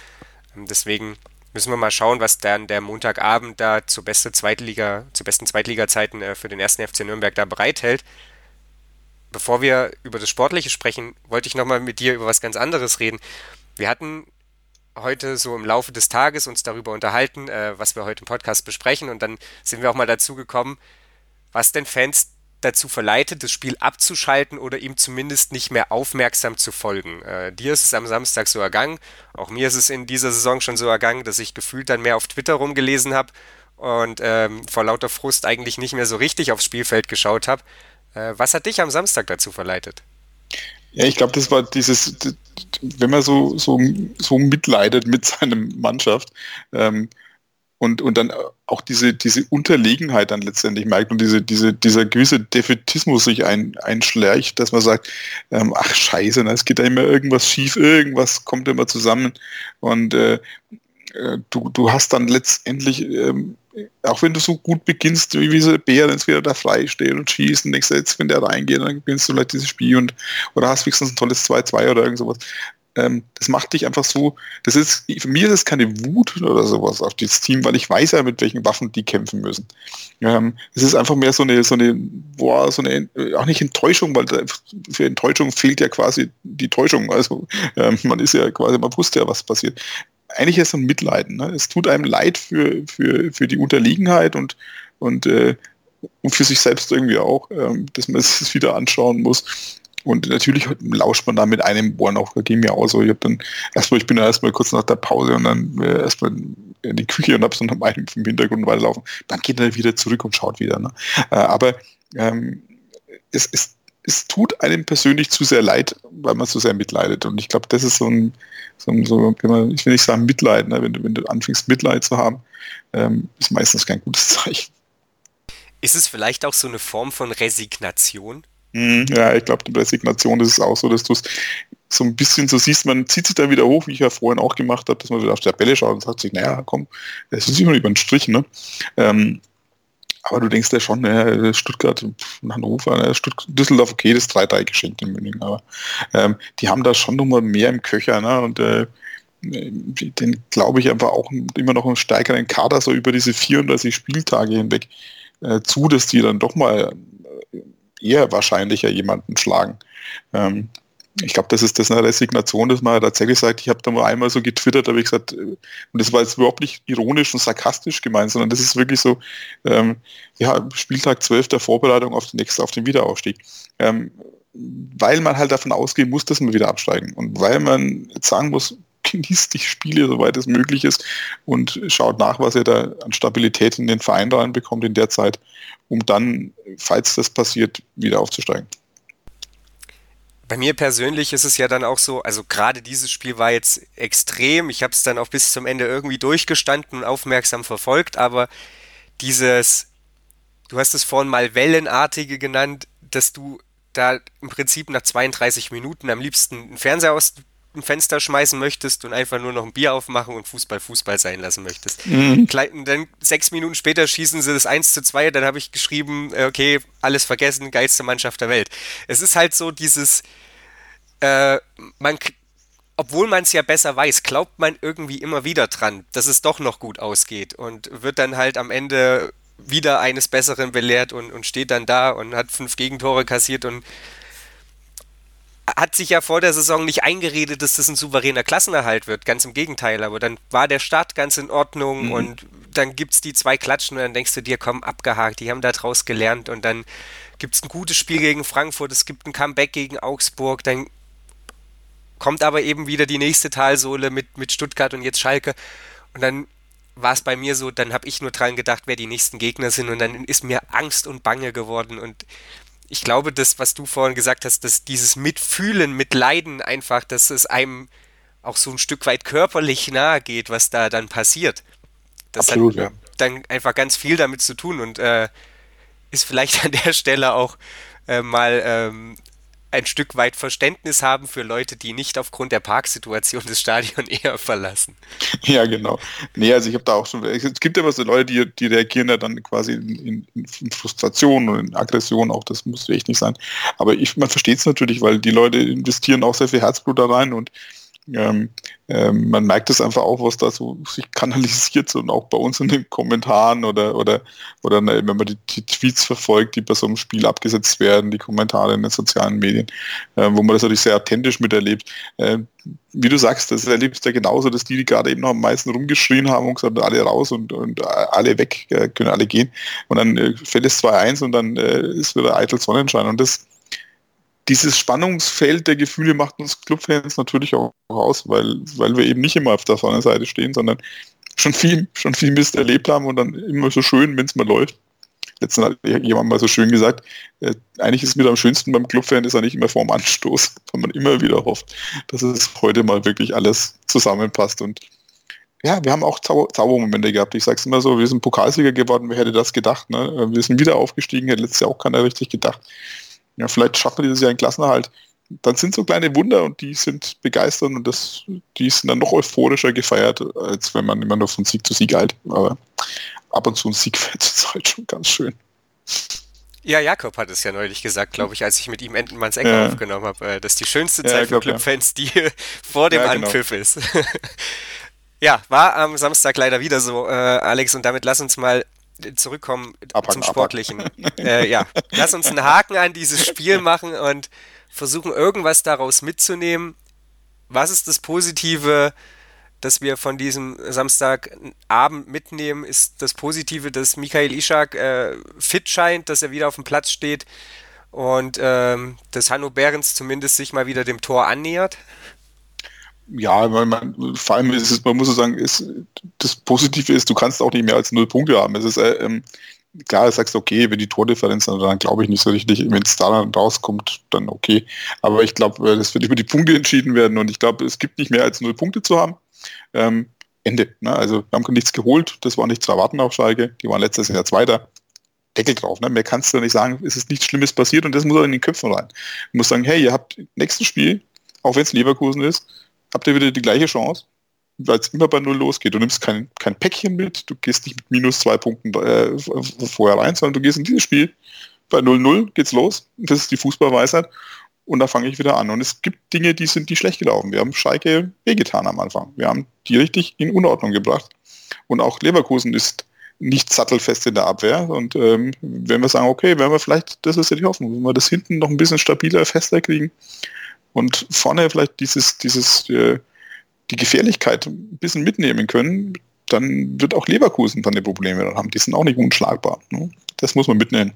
Ähm, deswegen müssen wir mal schauen, was dann der Montagabend da zur, beste Zweitliga, zu besten Zweitliga-Zeiten äh, für den ersten FC Nürnberg da bereithält. Bevor wir über das Sportliche sprechen, wollte ich nochmal mit dir über was ganz anderes reden. Wir hatten heute so im Laufe des Tages uns darüber unterhalten, äh, was wir heute im Podcast besprechen und dann sind wir auch mal dazu gekommen, was denn Fans dazu verleitet, das Spiel abzuschalten oder ihm zumindest nicht mehr aufmerksam zu folgen. Äh, dir ist es am Samstag so ergangen, auch mir ist es in dieser Saison schon so ergangen, dass ich gefühlt dann mehr auf Twitter rumgelesen habe und ähm, vor lauter Frust eigentlich nicht mehr so richtig aufs Spielfeld geschaut habe. Äh, was hat dich am Samstag dazu verleitet? Ja, ich glaube, das war dieses, wenn man so, so, so mitleidet mit seiner Mannschaft, ähm, und, und dann auch diese, diese Unterlegenheit dann letztendlich merkt und diese, diese, dieser gewisse Defetismus sich ein, einschleicht, dass man sagt, ähm, ach scheiße, na, es geht da immer irgendwas schief, irgendwas kommt immer zusammen. Und äh, äh du, du hast dann letztendlich, ähm, auch wenn du so gut beginnst, wie diese Bär jetzt wieder da frei stehen und schießen, denkst wenn der reingeht, dann gewinnst du vielleicht dieses Spiel und oder hast wenigstens ein tolles 2-2 oder irgend sowas ähm, das macht dich einfach so, das ist, für mich ist es keine Wut oder sowas auf dieses Team, weil ich weiß ja, mit welchen Waffen die kämpfen müssen. Ähm, es ist einfach mehr so eine, so eine, boah, so eine, auch nicht Enttäuschung, weil für Enttäuschung fehlt ja quasi die Täuschung. Also ähm, man ist ja quasi, man wusste ja, was passiert. Eigentlich ist es ein Mitleiden. Ne? Es tut einem leid für, für, für die Unterliegenheit und, und, äh, und für sich selbst irgendwie auch, ähm, dass man es *laughs* wieder anschauen muss. Und natürlich lauscht man da mit einem Ohr noch, da ging mir auch so. Ich, hab dann erstmal, ich bin da erstmal kurz nach der Pause und dann äh, erstmal in die Küche und habe so noch einen im Hintergrund weiterlaufen. Dann geht er wieder zurück und schaut wieder. Ne? Äh, aber ähm, es, es, es tut einem persönlich zu sehr leid, weil man so sehr mitleidet. Und ich glaube, das ist so ein, so, ein, so man, ich will nicht sagen Mitleid, ne? wenn, du, wenn du anfängst Mitleid zu haben, ähm, ist meistens kein gutes *laughs* Zeichen. Ist es vielleicht auch so eine Form von Resignation? Mhm. Ja, ich glaube, die Resignation ist es auch so, dass du es so ein bisschen so siehst, man zieht sich dann wieder hoch, wie ich ja vorhin auch gemacht habe, dass man wieder auf der Bälle schaut und sagt sich, naja, komm, es ist immer über den Strich, ne? Ähm, aber du denkst ja schon, ne, Stuttgart, Hannover, ne, Stuttgart, Düsseldorf, okay, das 3-3 geschenkt in München, aber ähm, die haben da schon nochmal mehr im Köcher, ne? Und äh, den glaube ich einfach auch immer noch einen stärkeren Kader so über diese 34 Spieltage hinweg äh, zu, dass die dann doch mal eher wahrscheinlicher jemanden schlagen. Ähm, ich glaube, das ist das eine Resignation, dass man tatsächlich sagt, ich habe da mal einmal so getwittert, habe ich gesagt, äh, und das war jetzt überhaupt nicht ironisch und sarkastisch gemeint, sondern das ist wirklich so, ähm, ja, Spieltag 12 der Vorbereitung auf den nächsten, auf den Wiederaufstieg. Ähm, weil man halt davon ausgehen muss, dass wir wieder absteigen. Und weil man sagen muss, genießt die Spiele, soweit es möglich ist, und schaut nach, was ihr da an Stabilität in den Verein reinbekommt in der Zeit, um dann, falls das passiert, wieder aufzusteigen. Bei mir persönlich ist es ja dann auch so, also gerade dieses Spiel war jetzt extrem. Ich habe es dann auch bis zum Ende irgendwie durchgestanden und aufmerksam verfolgt, aber dieses, du hast es vorhin mal Wellenartige genannt, dass du da im Prinzip nach 32 Minuten am liebsten einen Fernseher aus ein Fenster schmeißen möchtest und einfach nur noch ein Bier aufmachen und Fußball Fußball sein lassen möchtest. Mhm. Dann sechs Minuten später schießen sie das 1 zu 2, dann habe ich geschrieben, äh, okay, alles vergessen, geilste Mannschaft der Welt. Es ist halt so dieses, äh, man, obwohl man es ja besser weiß, glaubt man irgendwie immer wieder dran, dass es doch noch gut ausgeht und wird dann halt am Ende wieder eines Besseren belehrt und, und steht dann da und hat fünf Gegentore kassiert und hat sich ja vor der Saison nicht eingeredet, dass das ein souveräner Klassenerhalt wird. Ganz im Gegenteil. Aber dann war der Start ganz in Ordnung mhm. und dann gibt es die zwei Klatschen und dann denkst du dir, komm, abgehakt, die haben da draus gelernt und dann gibt es ein gutes Spiel gegen Frankfurt, es gibt ein Comeback gegen Augsburg, dann kommt aber eben wieder die nächste Talsohle mit, mit Stuttgart und jetzt Schalke und dann war es bei mir so, dann habe ich nur dran gedacht, wer die nächsten Gegner sind und dann ist mir Angst und Bange geworden und ich glaube, das, was du vorhin gesagt hast, dass dieses Mitfühlen, Mitleiden einfach, dass es einem auch so ein Stück weit körperlich nahe geht, was da dann passiert. Das Absolut, hat ja. dann einfach ganz viel damit zu tun. Und äh, ist vielleicht *laughs* an der Stelle auch äh, mal ähm, ein Stück weit Verständnis haben für Leute, die nicht aufgrund der Parksituation das Stadion *laughs* eher verlassen. Ja, genau. Nee, also ich habe da auch schon, es gibt immer so Leute, die, die reagieren ja dann quasi in, in, in Frustration und in Aggression, auch das muss echt nicht sein. Aber ich, man versteht es natürlich, weil die Leute investieren auch sehr viel Herzblut da rein und ähm, ähm, man merkt es einfach auch, was da so sich kanalisiert und auch bei uns in den Kommentaren oder oder oder ne, wenn man die, die, Tweets verfolgt, die bei so einem Spiel abgesetzt werden, die Kommentare in den sozialen Medien, äh, wo man das natürlich sehr authentisch miterlebt. Äh, wie du sagst, das erlebst du ja genauso, dass die, die gerade eben noch am meisten rumgeschrien haben und gesagt, alle raus und, und alle weg, äh, können alle gehen. Und dann äh, fällt es 2-1 und dann äh, ist wieder eitel Sonnenschein. Und das dieses Spannungsfeld der Gefühle macht uns Clubfans natürlich auch aus, weil, weil wir eben nicht immer auf der Sonnenseite stehen, sondern schon viel, schon viel Mist erlebt haben und dann immer so schön, wenn es mal läuft. Letztens hat jemand mal so schön gesagt, äh, eigentlich ist es mit am schönsten beim Clubfan, ist er nicht immer vorm Anstoß, *laughs* weil man immer wieder hofft, dass es heute mal wirklich alles zusammenpasst und ja, wir haben auch Zau Zaubermomente gehabt. Ich sage es immer so, wir sind Pokalsieger geworden, wer hätte das gedacht? Ne? Wir sind wieder aufgestiegen, hätte letztes Jahr auch keiner richtig gedacht ja, vielleicht schaffen wir dieses Jahr einen Klassenerhalt. Dann sind so kleine Wunder und die sind begeistert und das, die sind dann noch euphorischer gefeiert, als wenn man immer nur von Sieg zu Sieg eilt. Aber ab und zu ein Sieg wäre zurzeit *laughs* schon ganz schön. Ja, Jakob hat es ja neulich gesagt, glaube ich, als ich mit ihm Entenmanns Ecke ja. aufgenommen habe, äh, dass die schönste Zeit ja, für Clubfans die *laughs* vor dem ja, genau. Anpfiff ist. *laughs* ja, war am Samstag leider wieder so, äh, Alex, und damit lass uns mal zurückkommen abhaken, zum Sportlichen. *laughs* Äh, ja, lass uns einen Haken an dieses Spiel machen und versuchen irgendwas daraus mitzunehmen. Was ist das Positive, das wir von diesem Samstagabend mitnehmen? Ist das Positive, dass Michael Ishak äh, fit scheint, dass er wieder auf dem Platz steht und ähm, dass Hanno Behrens zumindest sich mal wieder dem Tor annähert? Ja, weil man, vor allem ist es, man muss so sagen, ist, das Positive ist, du kannst auch nicht mehr als null Punkte haben. Es ist, äh, ähm, klar, du sagst, okay, wenn die Tordifferenz, dann, dann glaube ich nicht so richtig, wenn es da dann rauskommt, dann okay. Aber ich glaube, äh, das wird über die Punkte entschieden werden und ich glaube, es gibt nicht mehr als null Punkte zu haben. Ähm, Ende. Ne? Also wir haben nichts geholt, das war nicht zu erwarten auf Schalke, die waren letztes Jahr Zweiter. Deckel drauf. Ne? Mehr kannst du nicht sagen, es ist nichts Schlimmes passiert und das muss auch in den Köpfen rein. Du musst sagen, hey, ihr habt nächstes Spiel, auch wenn es Leverkusen ist, habt ihr wieder die gleiche Chance, weil es immer bei Null losgeht. Du nimmst kein, kein Päckchen mit, du gehst nicht mit minus zwei Punkten äh, vorher rein, sondern du gehst in dieses Spiel. Bei 0-0 geht's los. Das ist die Fußballweisheit. Und da fange ich wieder an. Und es gibt Dinge, die sind die schlecht gelaufen. Wir haben Schalke wehgetan am Anfang. Wir haben die richtig in Unordnung gebracht. Und auch Leverkusen ist nicht sattelfest in der Abwehr. Und ähm, wenn wir sagen, okay, wenn wir vielleicht, das ist ja die Hoffnung, wenn wir das hinten noch ein bisschen stabiler, fester kriegen, und vorne vielleicht dieses, dieses, äh, die Gefährlichkeit ein bisschen mitnehmen können, dann wird auch Leverkusen dann die Probleme haben. Die sind auch nicht unschlagbar. Ne? Das muss man mitnehmen.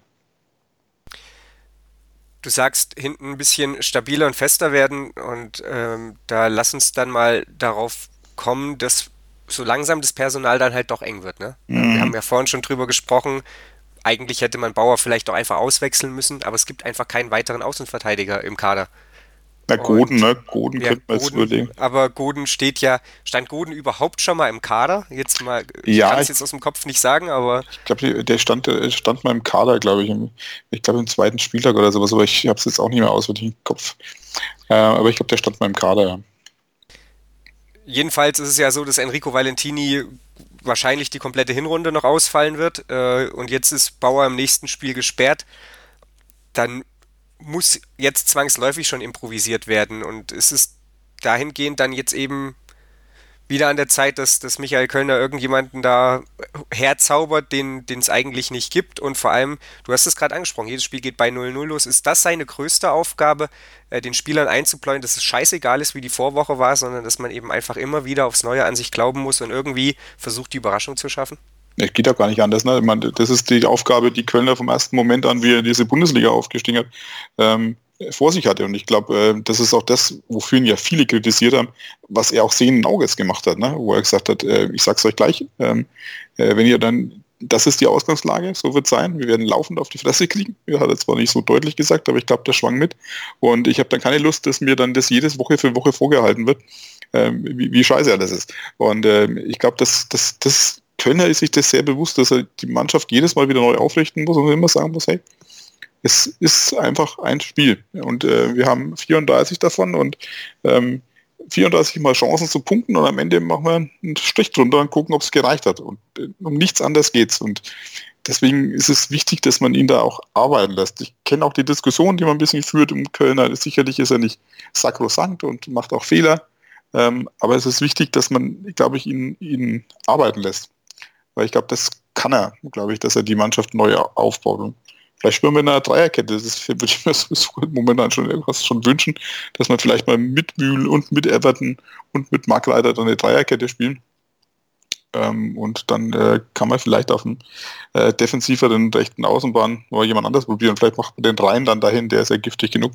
Du sagst, hinten ein bisschen stabiler und fester werden und ähm, da lass uns dann mal darauf kommen, dass so langsam das Personal dann halt doch eng wird. Ne? Mhm. Wir haben ja vorhin schon drüber gesprochen, eigentlich hätte man Bauer vielleicht auch einfach auswechseln müssen, aber es gibt einfach keinen weiteren Außenverteidiger im Kader. Na, Goden, ne? Goden ja, könnte man jetzt überlegen. Aber Goden steht ja, stand Goden überhaupt schon mal im Kader? Jetzt mal, ich ja, kann es jetzt aus dem Kopf nicht sagen, aber. Ich glaube, der stand, der stand mal im Kader, glaube ich, im, ich glaube im zweiten Spieltag oder sowas, aber ich habe es jetzt auch nicht mehr auswendig im Kopf. Äh, aber ich glaube, der stand mal im Kader, ja. Jedenfalls ist es ja so, dass Enrico Valentini wahrscheinlich die komplette Hinrunde noch ausfallen wird äh, und jetzt ist Bauer im nächsten Spiel gesperrt. Dann muss jetzt zwangsläufig schon improvisiert werden. Und es ist dahingehend dann jetzt eben wieder an der Zeit, dass, dass Michael Kölner irgendjemanden da herzaubert, den es eigentlich nicht gibt. Und vor allem, du hast es gerade angesprochen, jedes Spiel geht bei 0-0 los. Ist das seine größte Aufgabe, äh, den Spielern einzupläuen, dass es scheißegal ist, wie die Vorwoche war, sondern dass man eben einfach immer wieder aufs Neue an sich glauben muss und irgendwie versucht, die Überraschung zu schaffen? Es geht ja gar nicht anders. Ne? Ich meine, das ist die Aufgabe, die Kölner vom ersten Moment an, wie er diese Bundesliga aufgestiegen hat, ähm, vor sich hatte. Und ich glaube, äh, das ist auch das, wofür ihn ja viele kritisiert haben, was er auch sehenden Auges gemacht hat, ne? wo er gesagt hat, äh, ich sag's euch gleich, ähm, äh, wenn ihr dann, das ist die Ausgangslage, so wird sein, wir werden laufend auf die Fresse kriegen. Er hat es zwar nicht so deutlich gesagt, aber ich glaube, der schwang mit. Und ich habe dann keine Lust, dass mir dann das jedes Woche für Woche vorgehalten wird, ähm, wie, wie scheiße alles ist. Und ähm, ich glaube, das, das, das Kölner ist sich das sehr bewusst, dass er die Mannschaft jedes Mal wieder neu aufrichten muss und immer sagen muss, hey, es ist einfach ein Spiel. Und äh, wir haben 34 davon und ähm, 34 mal Chancen zu punkten und am Ende machen wir einen Strich drunter und gucken, ob es gereicht hat. Und äh, um nichts anderes geht's. Und deswegen ist es wichtig, dass man ihn da auch arbeiten lässt. Ich kenne auch die Diskussion, die man ein bisschen führt im Kölner. Sicherlich ist er nicht sakrosankt und macht auch Fehler. Ähm, aber es ist wichtig, dass man, glaube ich, ihn, ihn arbeiten lässt. Weil ich glaube, das kann er, glaube ich, dass er die Mannschaft neu aufbaut. Und vielleicht spielen wir in einer Dreierkette. Das würde ich mir *laughs* sowieso momentan schon irgendwas schon wünschen, dass man vielleicht mal mit Mühl und mit Everton und mit Mark Leiter dann eine Dreierkette spielen. Ähm, und dann äh, kann man vielleicht auf dem äh, defensiveren rechten Außenbahn mal jemand anders probieren. Vielleicht macht man den Rhein dann dahin, der ist ja giftig genug.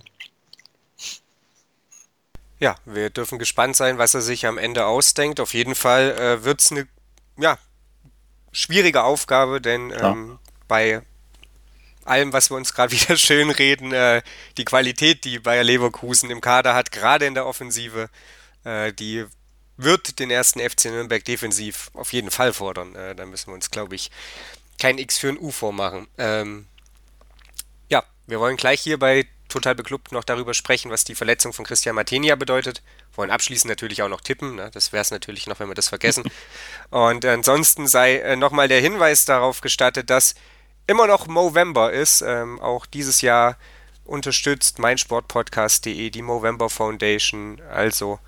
Ja, wir dürfen gespannt sein, was er sich am Ende ausdenkt. Auf jeden Fall äh, wird es eine ja, schwierige Aufgabe, denn ähm, bei allem, was wir uns gerade *laughs* wieder schön reden, äh, die Qualität, die Bayer Leverkusen im Kader hat, gerade in der Offensive, äh, die wird den ersten FC Nürnberg defensiv auf jeden Fall fordern. Äh, da müssen wir uns, glaube ich, kein X für ein U vormachen. Ähm, ja, wir wollen gleich hier bei Total Beklubbt noch darüber sprechen, was die Verletzung von Christian Martinia bedeutet. Wollen abschließend natürlich auch noch tippen. Ne? Das wäre es natürlich noch, wenn wir das vergessen. *laughs* Und ansonsten sei äh, nochmal der Hinweis darauf gestattet, dass immer noch Movember ist. Ähm, auch dieses Jahr unterstützt meinsportpodcast.de die Movember Foundation. Also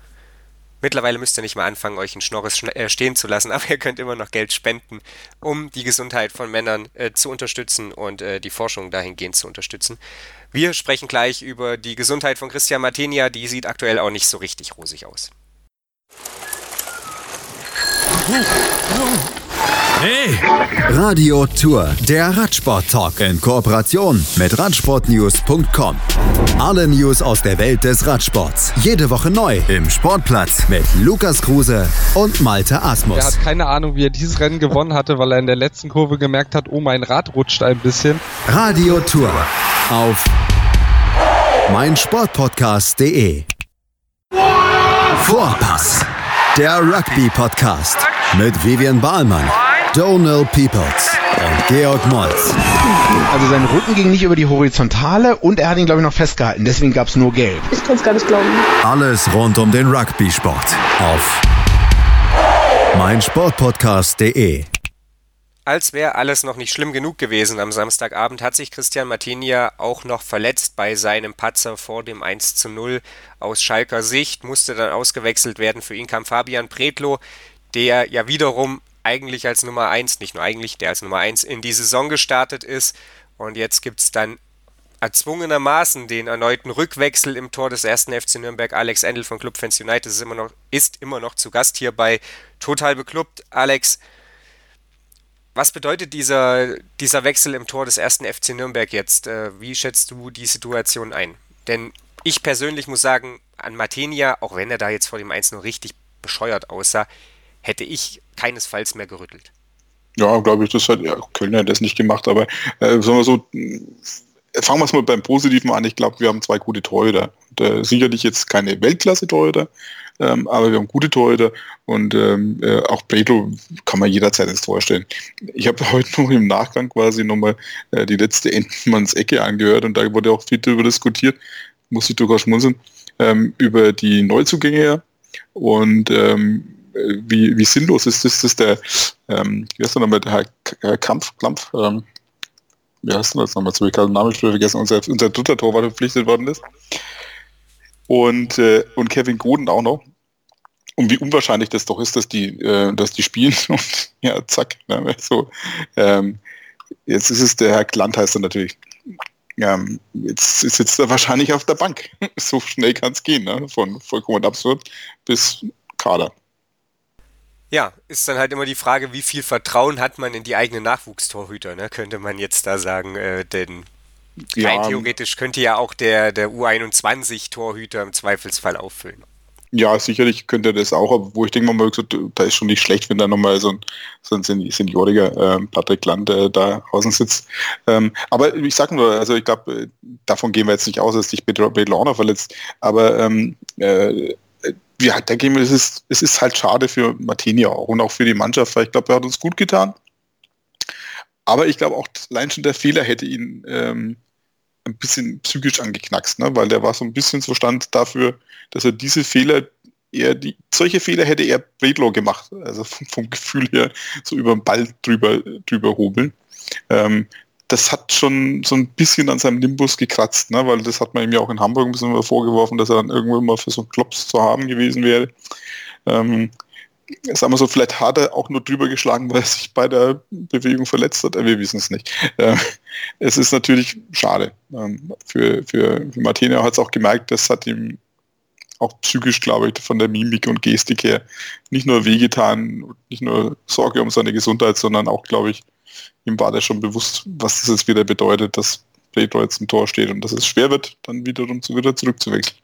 Mittlerweile müsst ihr nicht mal anfangen, euch einen Schnorres äh, stehen zu lassen, *laughs* aber ihr könnt immer noch Geld spenden, um die Gesundheit von Männern äh, zu unterstützen und äh, die Forschung dahingehend zu unterstützen. Wir sprechen gleich über die Gesundheit von Christian Martenia, die sieht aktuell auch nicht so richtig rosig aus. Hey! Radio Tour, der Radsport-Talk in Kooperation mit Radsportnews.com. Alle News aus der Welt des Radsports. Jede Woche neu im Sportplatz mit Lukas Kruse und Malte Asmus. Er hat keine Ahnung, wie er dieses Rennen gewonnen hatte, weil er in der letzten Kurve gemerkt hat, oh, mein Rad rutscht ein bisschen. Radio Tour auf meinsportpodcast.de. Vorpass, der Rugby-Podcast mit Vivian Bahlmann Donald Peoples und Georg Moltz. Also sein Rücken ging nicht über die Horizontale und er hat ihn, glaube ich, noch festgehalten. Deswegen gab es nur Gelb. Ich kann es gar nicht glauben. Alles rund um den Rugby-Sport auf meinsportpodcast.de. Als wäre alles noch nicht schlimm genug gewesen am Samstagabend, hat sich Christian Martinia auch noch verletzt bei seinem Patzer vor dem 1 zu 0 aus Schalker Sicht, musste dann ausgewechselt werden. Für ihn kam Fabian Pretlo, der ja wiederum eigentlich als Nummer 1, nicht nur eigentlich, der als Nummer 1 in die Saison gestartet ist. Und jetzt gibt es dann erzwungenermaßen den erneuten Rückwechsel im Tor des ersten FC Nürnberg. Alex Endel von Clubfans United ist immer noch, ist immer noch zu Gast hier bei Total Beklubbt. Alex, was bedeutet dieser, dieser Wechsel im Tor des ersten FC Nürnberg jetzt? Äh, wie schätzt du die Situation ein? Denn ich persönlich muss sagen, an Martenia, auch wenn er da jetzt vor dem 1 nur richtig bescheuert aussah, hätte ich keinesfalls mehr gerüttelt. Ja, glaube ich, das hat ja, Köln hat das nicht gemacht, aber äh, sagen wir so, äh, fangen wir es mal beim Positiven an. Ich glaube, wir haben zwei gute Torhüter. Und, äh, sicherlich jetzt keine Weltklasse-Torhüter, ähm, aber wir haben gute Torhüter und ähm, äh, auch Pedro kann man jederzeit ins Tor stellen. Ich habe *laughs* heute noch im Nachgang quasi nochmal äh, die letzte Entenmanns Ecke angehört und da wurde auch viel darüber diskutiert, muss ich durchaus schmunzeln, ähm, über die Neuzugänge her. Und ähm, wie, wie sinnlos ist das, dass der, ähm, wie heißt der nochmal, der Herr, Herr Kampf, Klampf, ähm, wie heißt denn das nochmal, zu ich habe den Namen schon vergessen, unser, unser dritter Torwart verpflichtet worden ist. Und, äh, und Kevin Goden auch noch. Und wie unwahrscheinlich das doch ist, dass die, äh, dass die spielen *laughs* und ja, zack, ne, so. Ähm, jetzt ist es der Herr Glant heißt er natürlich. Ja, jetzt sitzt er wahrscheinlich auf der Bank. *laughs* so schnell kann es gehen, ne? von vollkommen absurd bis Kader. Ja, ist dann halt immer die Frage, wie viel Vertrauen hat man in die eigenen Nachwuchstorhüter, ne? könnte man jetzt da sagen. Äh, denn ja, rein theoretisch könnte ja auch der, der U21-Torhüter im Zweifelsfall auffüllen. Ja, sicherlich könnte er das auch, wo ich denke mal, da ist schon nicht schlecht, wenn da nochmal so ein, so ein senioriger äh, Patrick Land äh, da außen sitzt. Ähm, aber ich sag nur, also ich glaube, äh, davon gehen wir jetzt nicht aus, dass sich Bedlauner verletzt. Aber ähm, äh, ja, denke ich mir, es ist, es ist halt schade für Martini auch und auch für die Mannschaft, weil ich glaube, er hat uns gut getan. Aber ich glaube auch, allein schon der Fehler hätte ihn ähm, ein bisschen psychisch angeknackst, ne? weil der war so ein bisschen so stand dafür, dass er diese Fehler, eher die, solche Fehler hätte er Bredlow gemacht, also vom, vom, Gefühl her so über den Ball drüber, drüber hobeln. Ähm, das hat schon so ein bisschen an seinem Nimbus gekratzt, ne? weil das hat man ihm ja auch in Hamburg ein bisschen vorgeworfen, dass er dann irgendwann mal für so einen Klops zu haben gewesen wäre. Ähm, sagen wir so, vielleicht hat er auch nur drüber geschlagen, weil er sich bei der Bewegung verletzt hat. Wir wissen es nicht. Äh, es ist natürlich schade. Ähm, für, für, für Martina hat es auch gemerkt, das hat ihm auch psychisch, glaube ich, von der Mimik und Gestik her nicht nur wehgetan, nicht nur Sorge um seine Gesundheit, sondern auch, glaube ich, ihm war das schon bewusst, was das jetzt wieder bedeutet, dass Pedro jetzt im Tor steht und dass es schwer wird, dann wiederum zu, wieder zurückzuwechseln.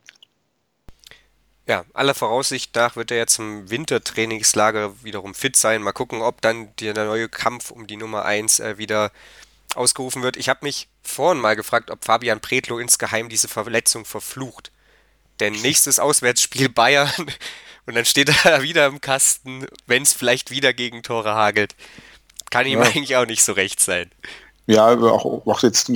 Ja, aller Voraussicht nach wird er jetzt im Wintertrainingslager wiederum fit sein. Mal gucken, ob dann der neue Kampf um die Nummer 1 äh, wieder ausgerufen wird. Ich habe mich vorhin mal gefragt, ob Fabian Pretlo insgeheim diese Verletzung verflucht. Denn *laughs* nächstes Auswärtsspiel Bayern *laughs* und dann steht er *laughs* wieder im Kasten, wenn es vielleicht wieder gegen Tore hagelt. Kann ihm ja. eigentlich auch nicht so recht sein. Ja, auch, auch jetzt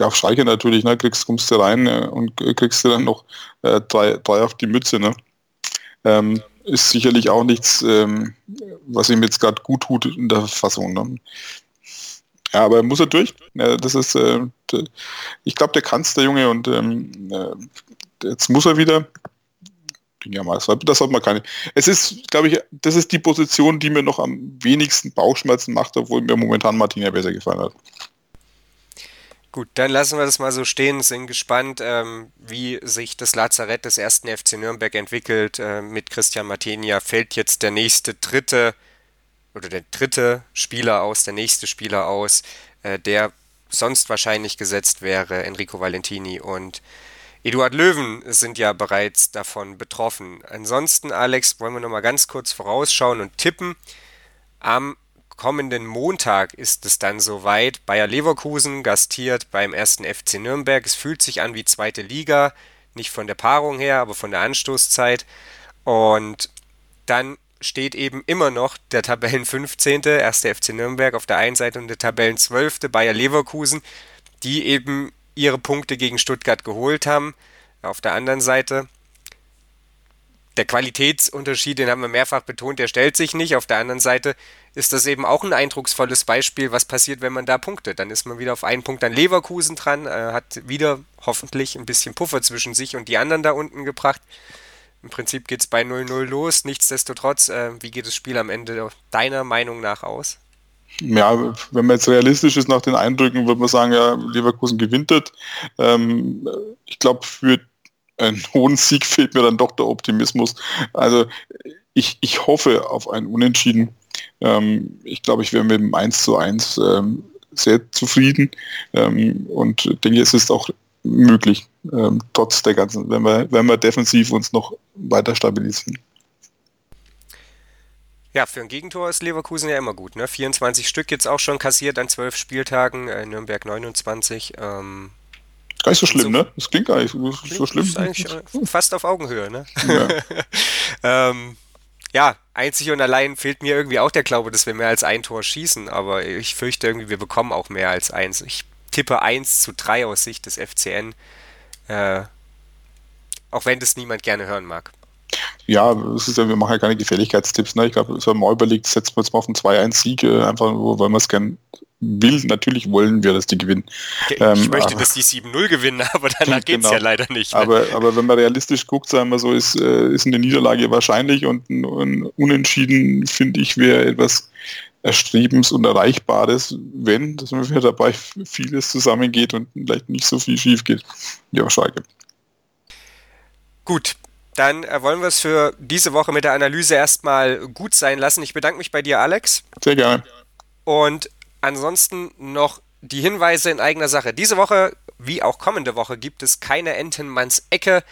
auf Schalke natürlich, ne, kriegst, kommst du rein äh, und kriegst du dann noch äh, drei, drei auf die Mütze. Ne? Ähm, ist sicherlich auch nichts, ähm, was ihm jetzt gerade gut tut in der Fassung. Ne? Ja, aber muss er durch. Ja, das ist, äh, ich glaube, der kann es, der Junge, und ähm, äh, jetzt muss er wieder ja mal. Das sollte man keine. Es ist, glaube ich, das ist die Position, die mir noch am wenigsten Bauchschmerzen macht, obwohl mir momentan Martina besser gefallen hat. Gut, dann lassen wir das mal so stehen, sind gespannt, ähm, wie sich das Lazarett des ersten FC Nürnberg entwickelt. Äh, mit Christian Martinia fällt jetzt der nächste dritte oder der dritte Spieler aus, der nächste Spieler aus, äh, der sonst wahrscheinlich gesetzt wäre, Enrico Valentini und Eduard Löwen sind ja bereits davon betroffen. Ansonsten, Alex, wollen wir noch mal ganz kurz vorausschauen und tippen. Am kommenden Montag ist es dann soweit. Bayer Leverkusen gastiert beim ersten FC Nürnberg. Es fühlt sich an wie zweite Liga, nicht von der Paarung her, aber von der Anstoßzeit. Und dann steht eben immer noch der Tabellen 15. erste FC Nürnberg auf der einen Seite und der Tabellen 12. Bayer Leverkusen, die eben ihre Punkte gegen Stuttgart geholt haben. Auf der anderen Seite, der Qualitätsunterschied, den haben wir mehrfach betont, der stellt sich nicht. Auf der anderen Seite ist das eben auch ein eindrucksvolles Beispiel, was passiert, wenn man da punktet. Dann ist man wieder auf einen Punkt an Leverkusen dran, äh, hat wieder hoffentlich ein bisschen Puffer zwischen sich und die anderen da unten gebracht. Im Prinzip geht es bei 0-0 los. Nichtsdestotrotz, äh, wie geht das Spiel am Ende deiner Meinung nach aus? Ja, wenn man jetzt realistisch ist nach den Eindrücken, würde man sagen, ja, Leverkusen gewinnt das. Ähm, ich glaube, für einen *laughs* hohen Sieg fehlt mir dann doch der Optimismus. Also ich, ich hoffe auf einen Unentschieden. Ähm, ich glaube, ich wäre mit dem 1 zu 1 ähm, sehr zufrieden ähm, und denke, es ist auch möglich, ähm, trotz der ganzen, wenn wir, wenn wir defensiv uns noch weiter stabilisieren. Ja, für ein Gegentor ist Leverkusen ja immer gut. Ne? 24 Stück jetzt auch schon kassiert an 12 Spieltagen, äh, Nürnberg 29. Ähm, gar nicht so schlimm, so, ne? Das klingt gar nicht so, so schlimm. Ist eigentlich äh, fast auf Augenhöhe, ne? Ja. *laughs* ähm, ja, einzig und allein fehlt mir irgendwie auch der Glaube, dass wir mehr als ein Tor schießen, aber ich fürchte irgendwie, wir bekommen auch mehr als eins. Ich tippe 1 zu 3 aus Sicht des FCN, äh, auch wenn das niemand gerne hören mag. Ja, es ist ja, wir machen ja keine Gefälligkeitstipps. Ne? Ich glaube, es haben mal überlegt, setzen wir jetzt mal auf einen 2-1-Sieg, äh, einfach nur, weil wir es gern will. Natürlich wollen wir, dass die gewinnen. Ich ähm, möchte, aber, dass die 7-0 gewinnen, *laughs* aber danach *laughs* geht es genau. ja leider nicht. Ne? Aber, aber wenn man realistisch guckt, sagen wir so, ist, äh, ist eine Niederlage wahrscheinlich und ein, ein Unentschieden, finde ich, wäre etwas Erstrebens und Erreichbares, wenn, dass mir dabei vieles zusammengeht und vielleicht nicht so viel schief geht. Ja, Schalke. Gut, dann äh, wollen wir es für diese Woche mit der Analyse erstmal gut sein lassen. Ich bedanke mich bei dir, Alex. Sehr gerne. Und ansonsten noch die Hinweise in eigener Sache. Diese Woche, wie auch kommende Woche, gibt es keine Entenmanns Ecke.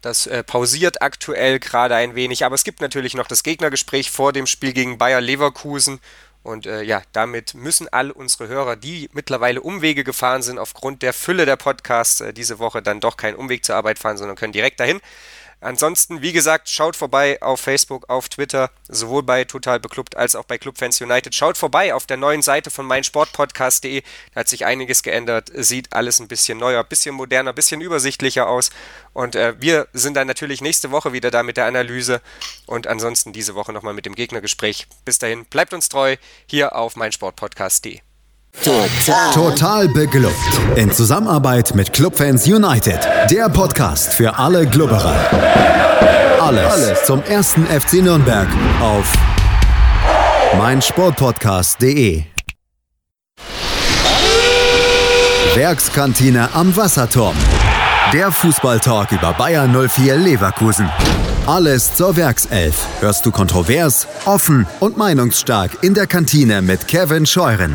Das äh, pausiert aktuell gerade ein wenig, aber es gibt natürlich noch das Gegnergespräch vor dem Spiel gegen Bayer Leverkusen. Und äh, ja, damit müssen all unsere Hörer, die mittlerweile Umwege gefahren sind, aufgrund der Fülle der Podcasts, äh, diese Woche dann doch keinen Umweg zur Arbeit fahren, sondern können direkt dahin. Ansonsten, wie gesagt, schaut vorbei auf Facebook, auf Twitter, sowohl bei Total Beklubbt als auch bei Clubfans United. Schaut vorbei auf der neuen Seite von meinsportpodcast.de. Da hat sich einiges geändert, sieht alles ein bisschen neuer, bisschen moderner, bisschen übersichtlicher aus. Und äh, wir sind dann natürlich nächste Woche wieder da mit der Analyse und ansonsten diese Woche nochmal mit dem Gegnergespräch. Bis dahin, bleibt uns treu hier auf meinsportpodcast.de. Total. Total beglückt. In Zusammenarbeit mit Clubfans United. Der Podcast für alle Glubberer. Alles, Alles zum ersten FC Nürnberg auf meinsportpodcast.de. Werkskantine am Wasserturm. Der Fußballtalk über Bayern 04 Leverkusen. Alles zur Werkself. Hörst du kontrovers, offen und meinungsstark in der Kantine mit Kevin Scheuren.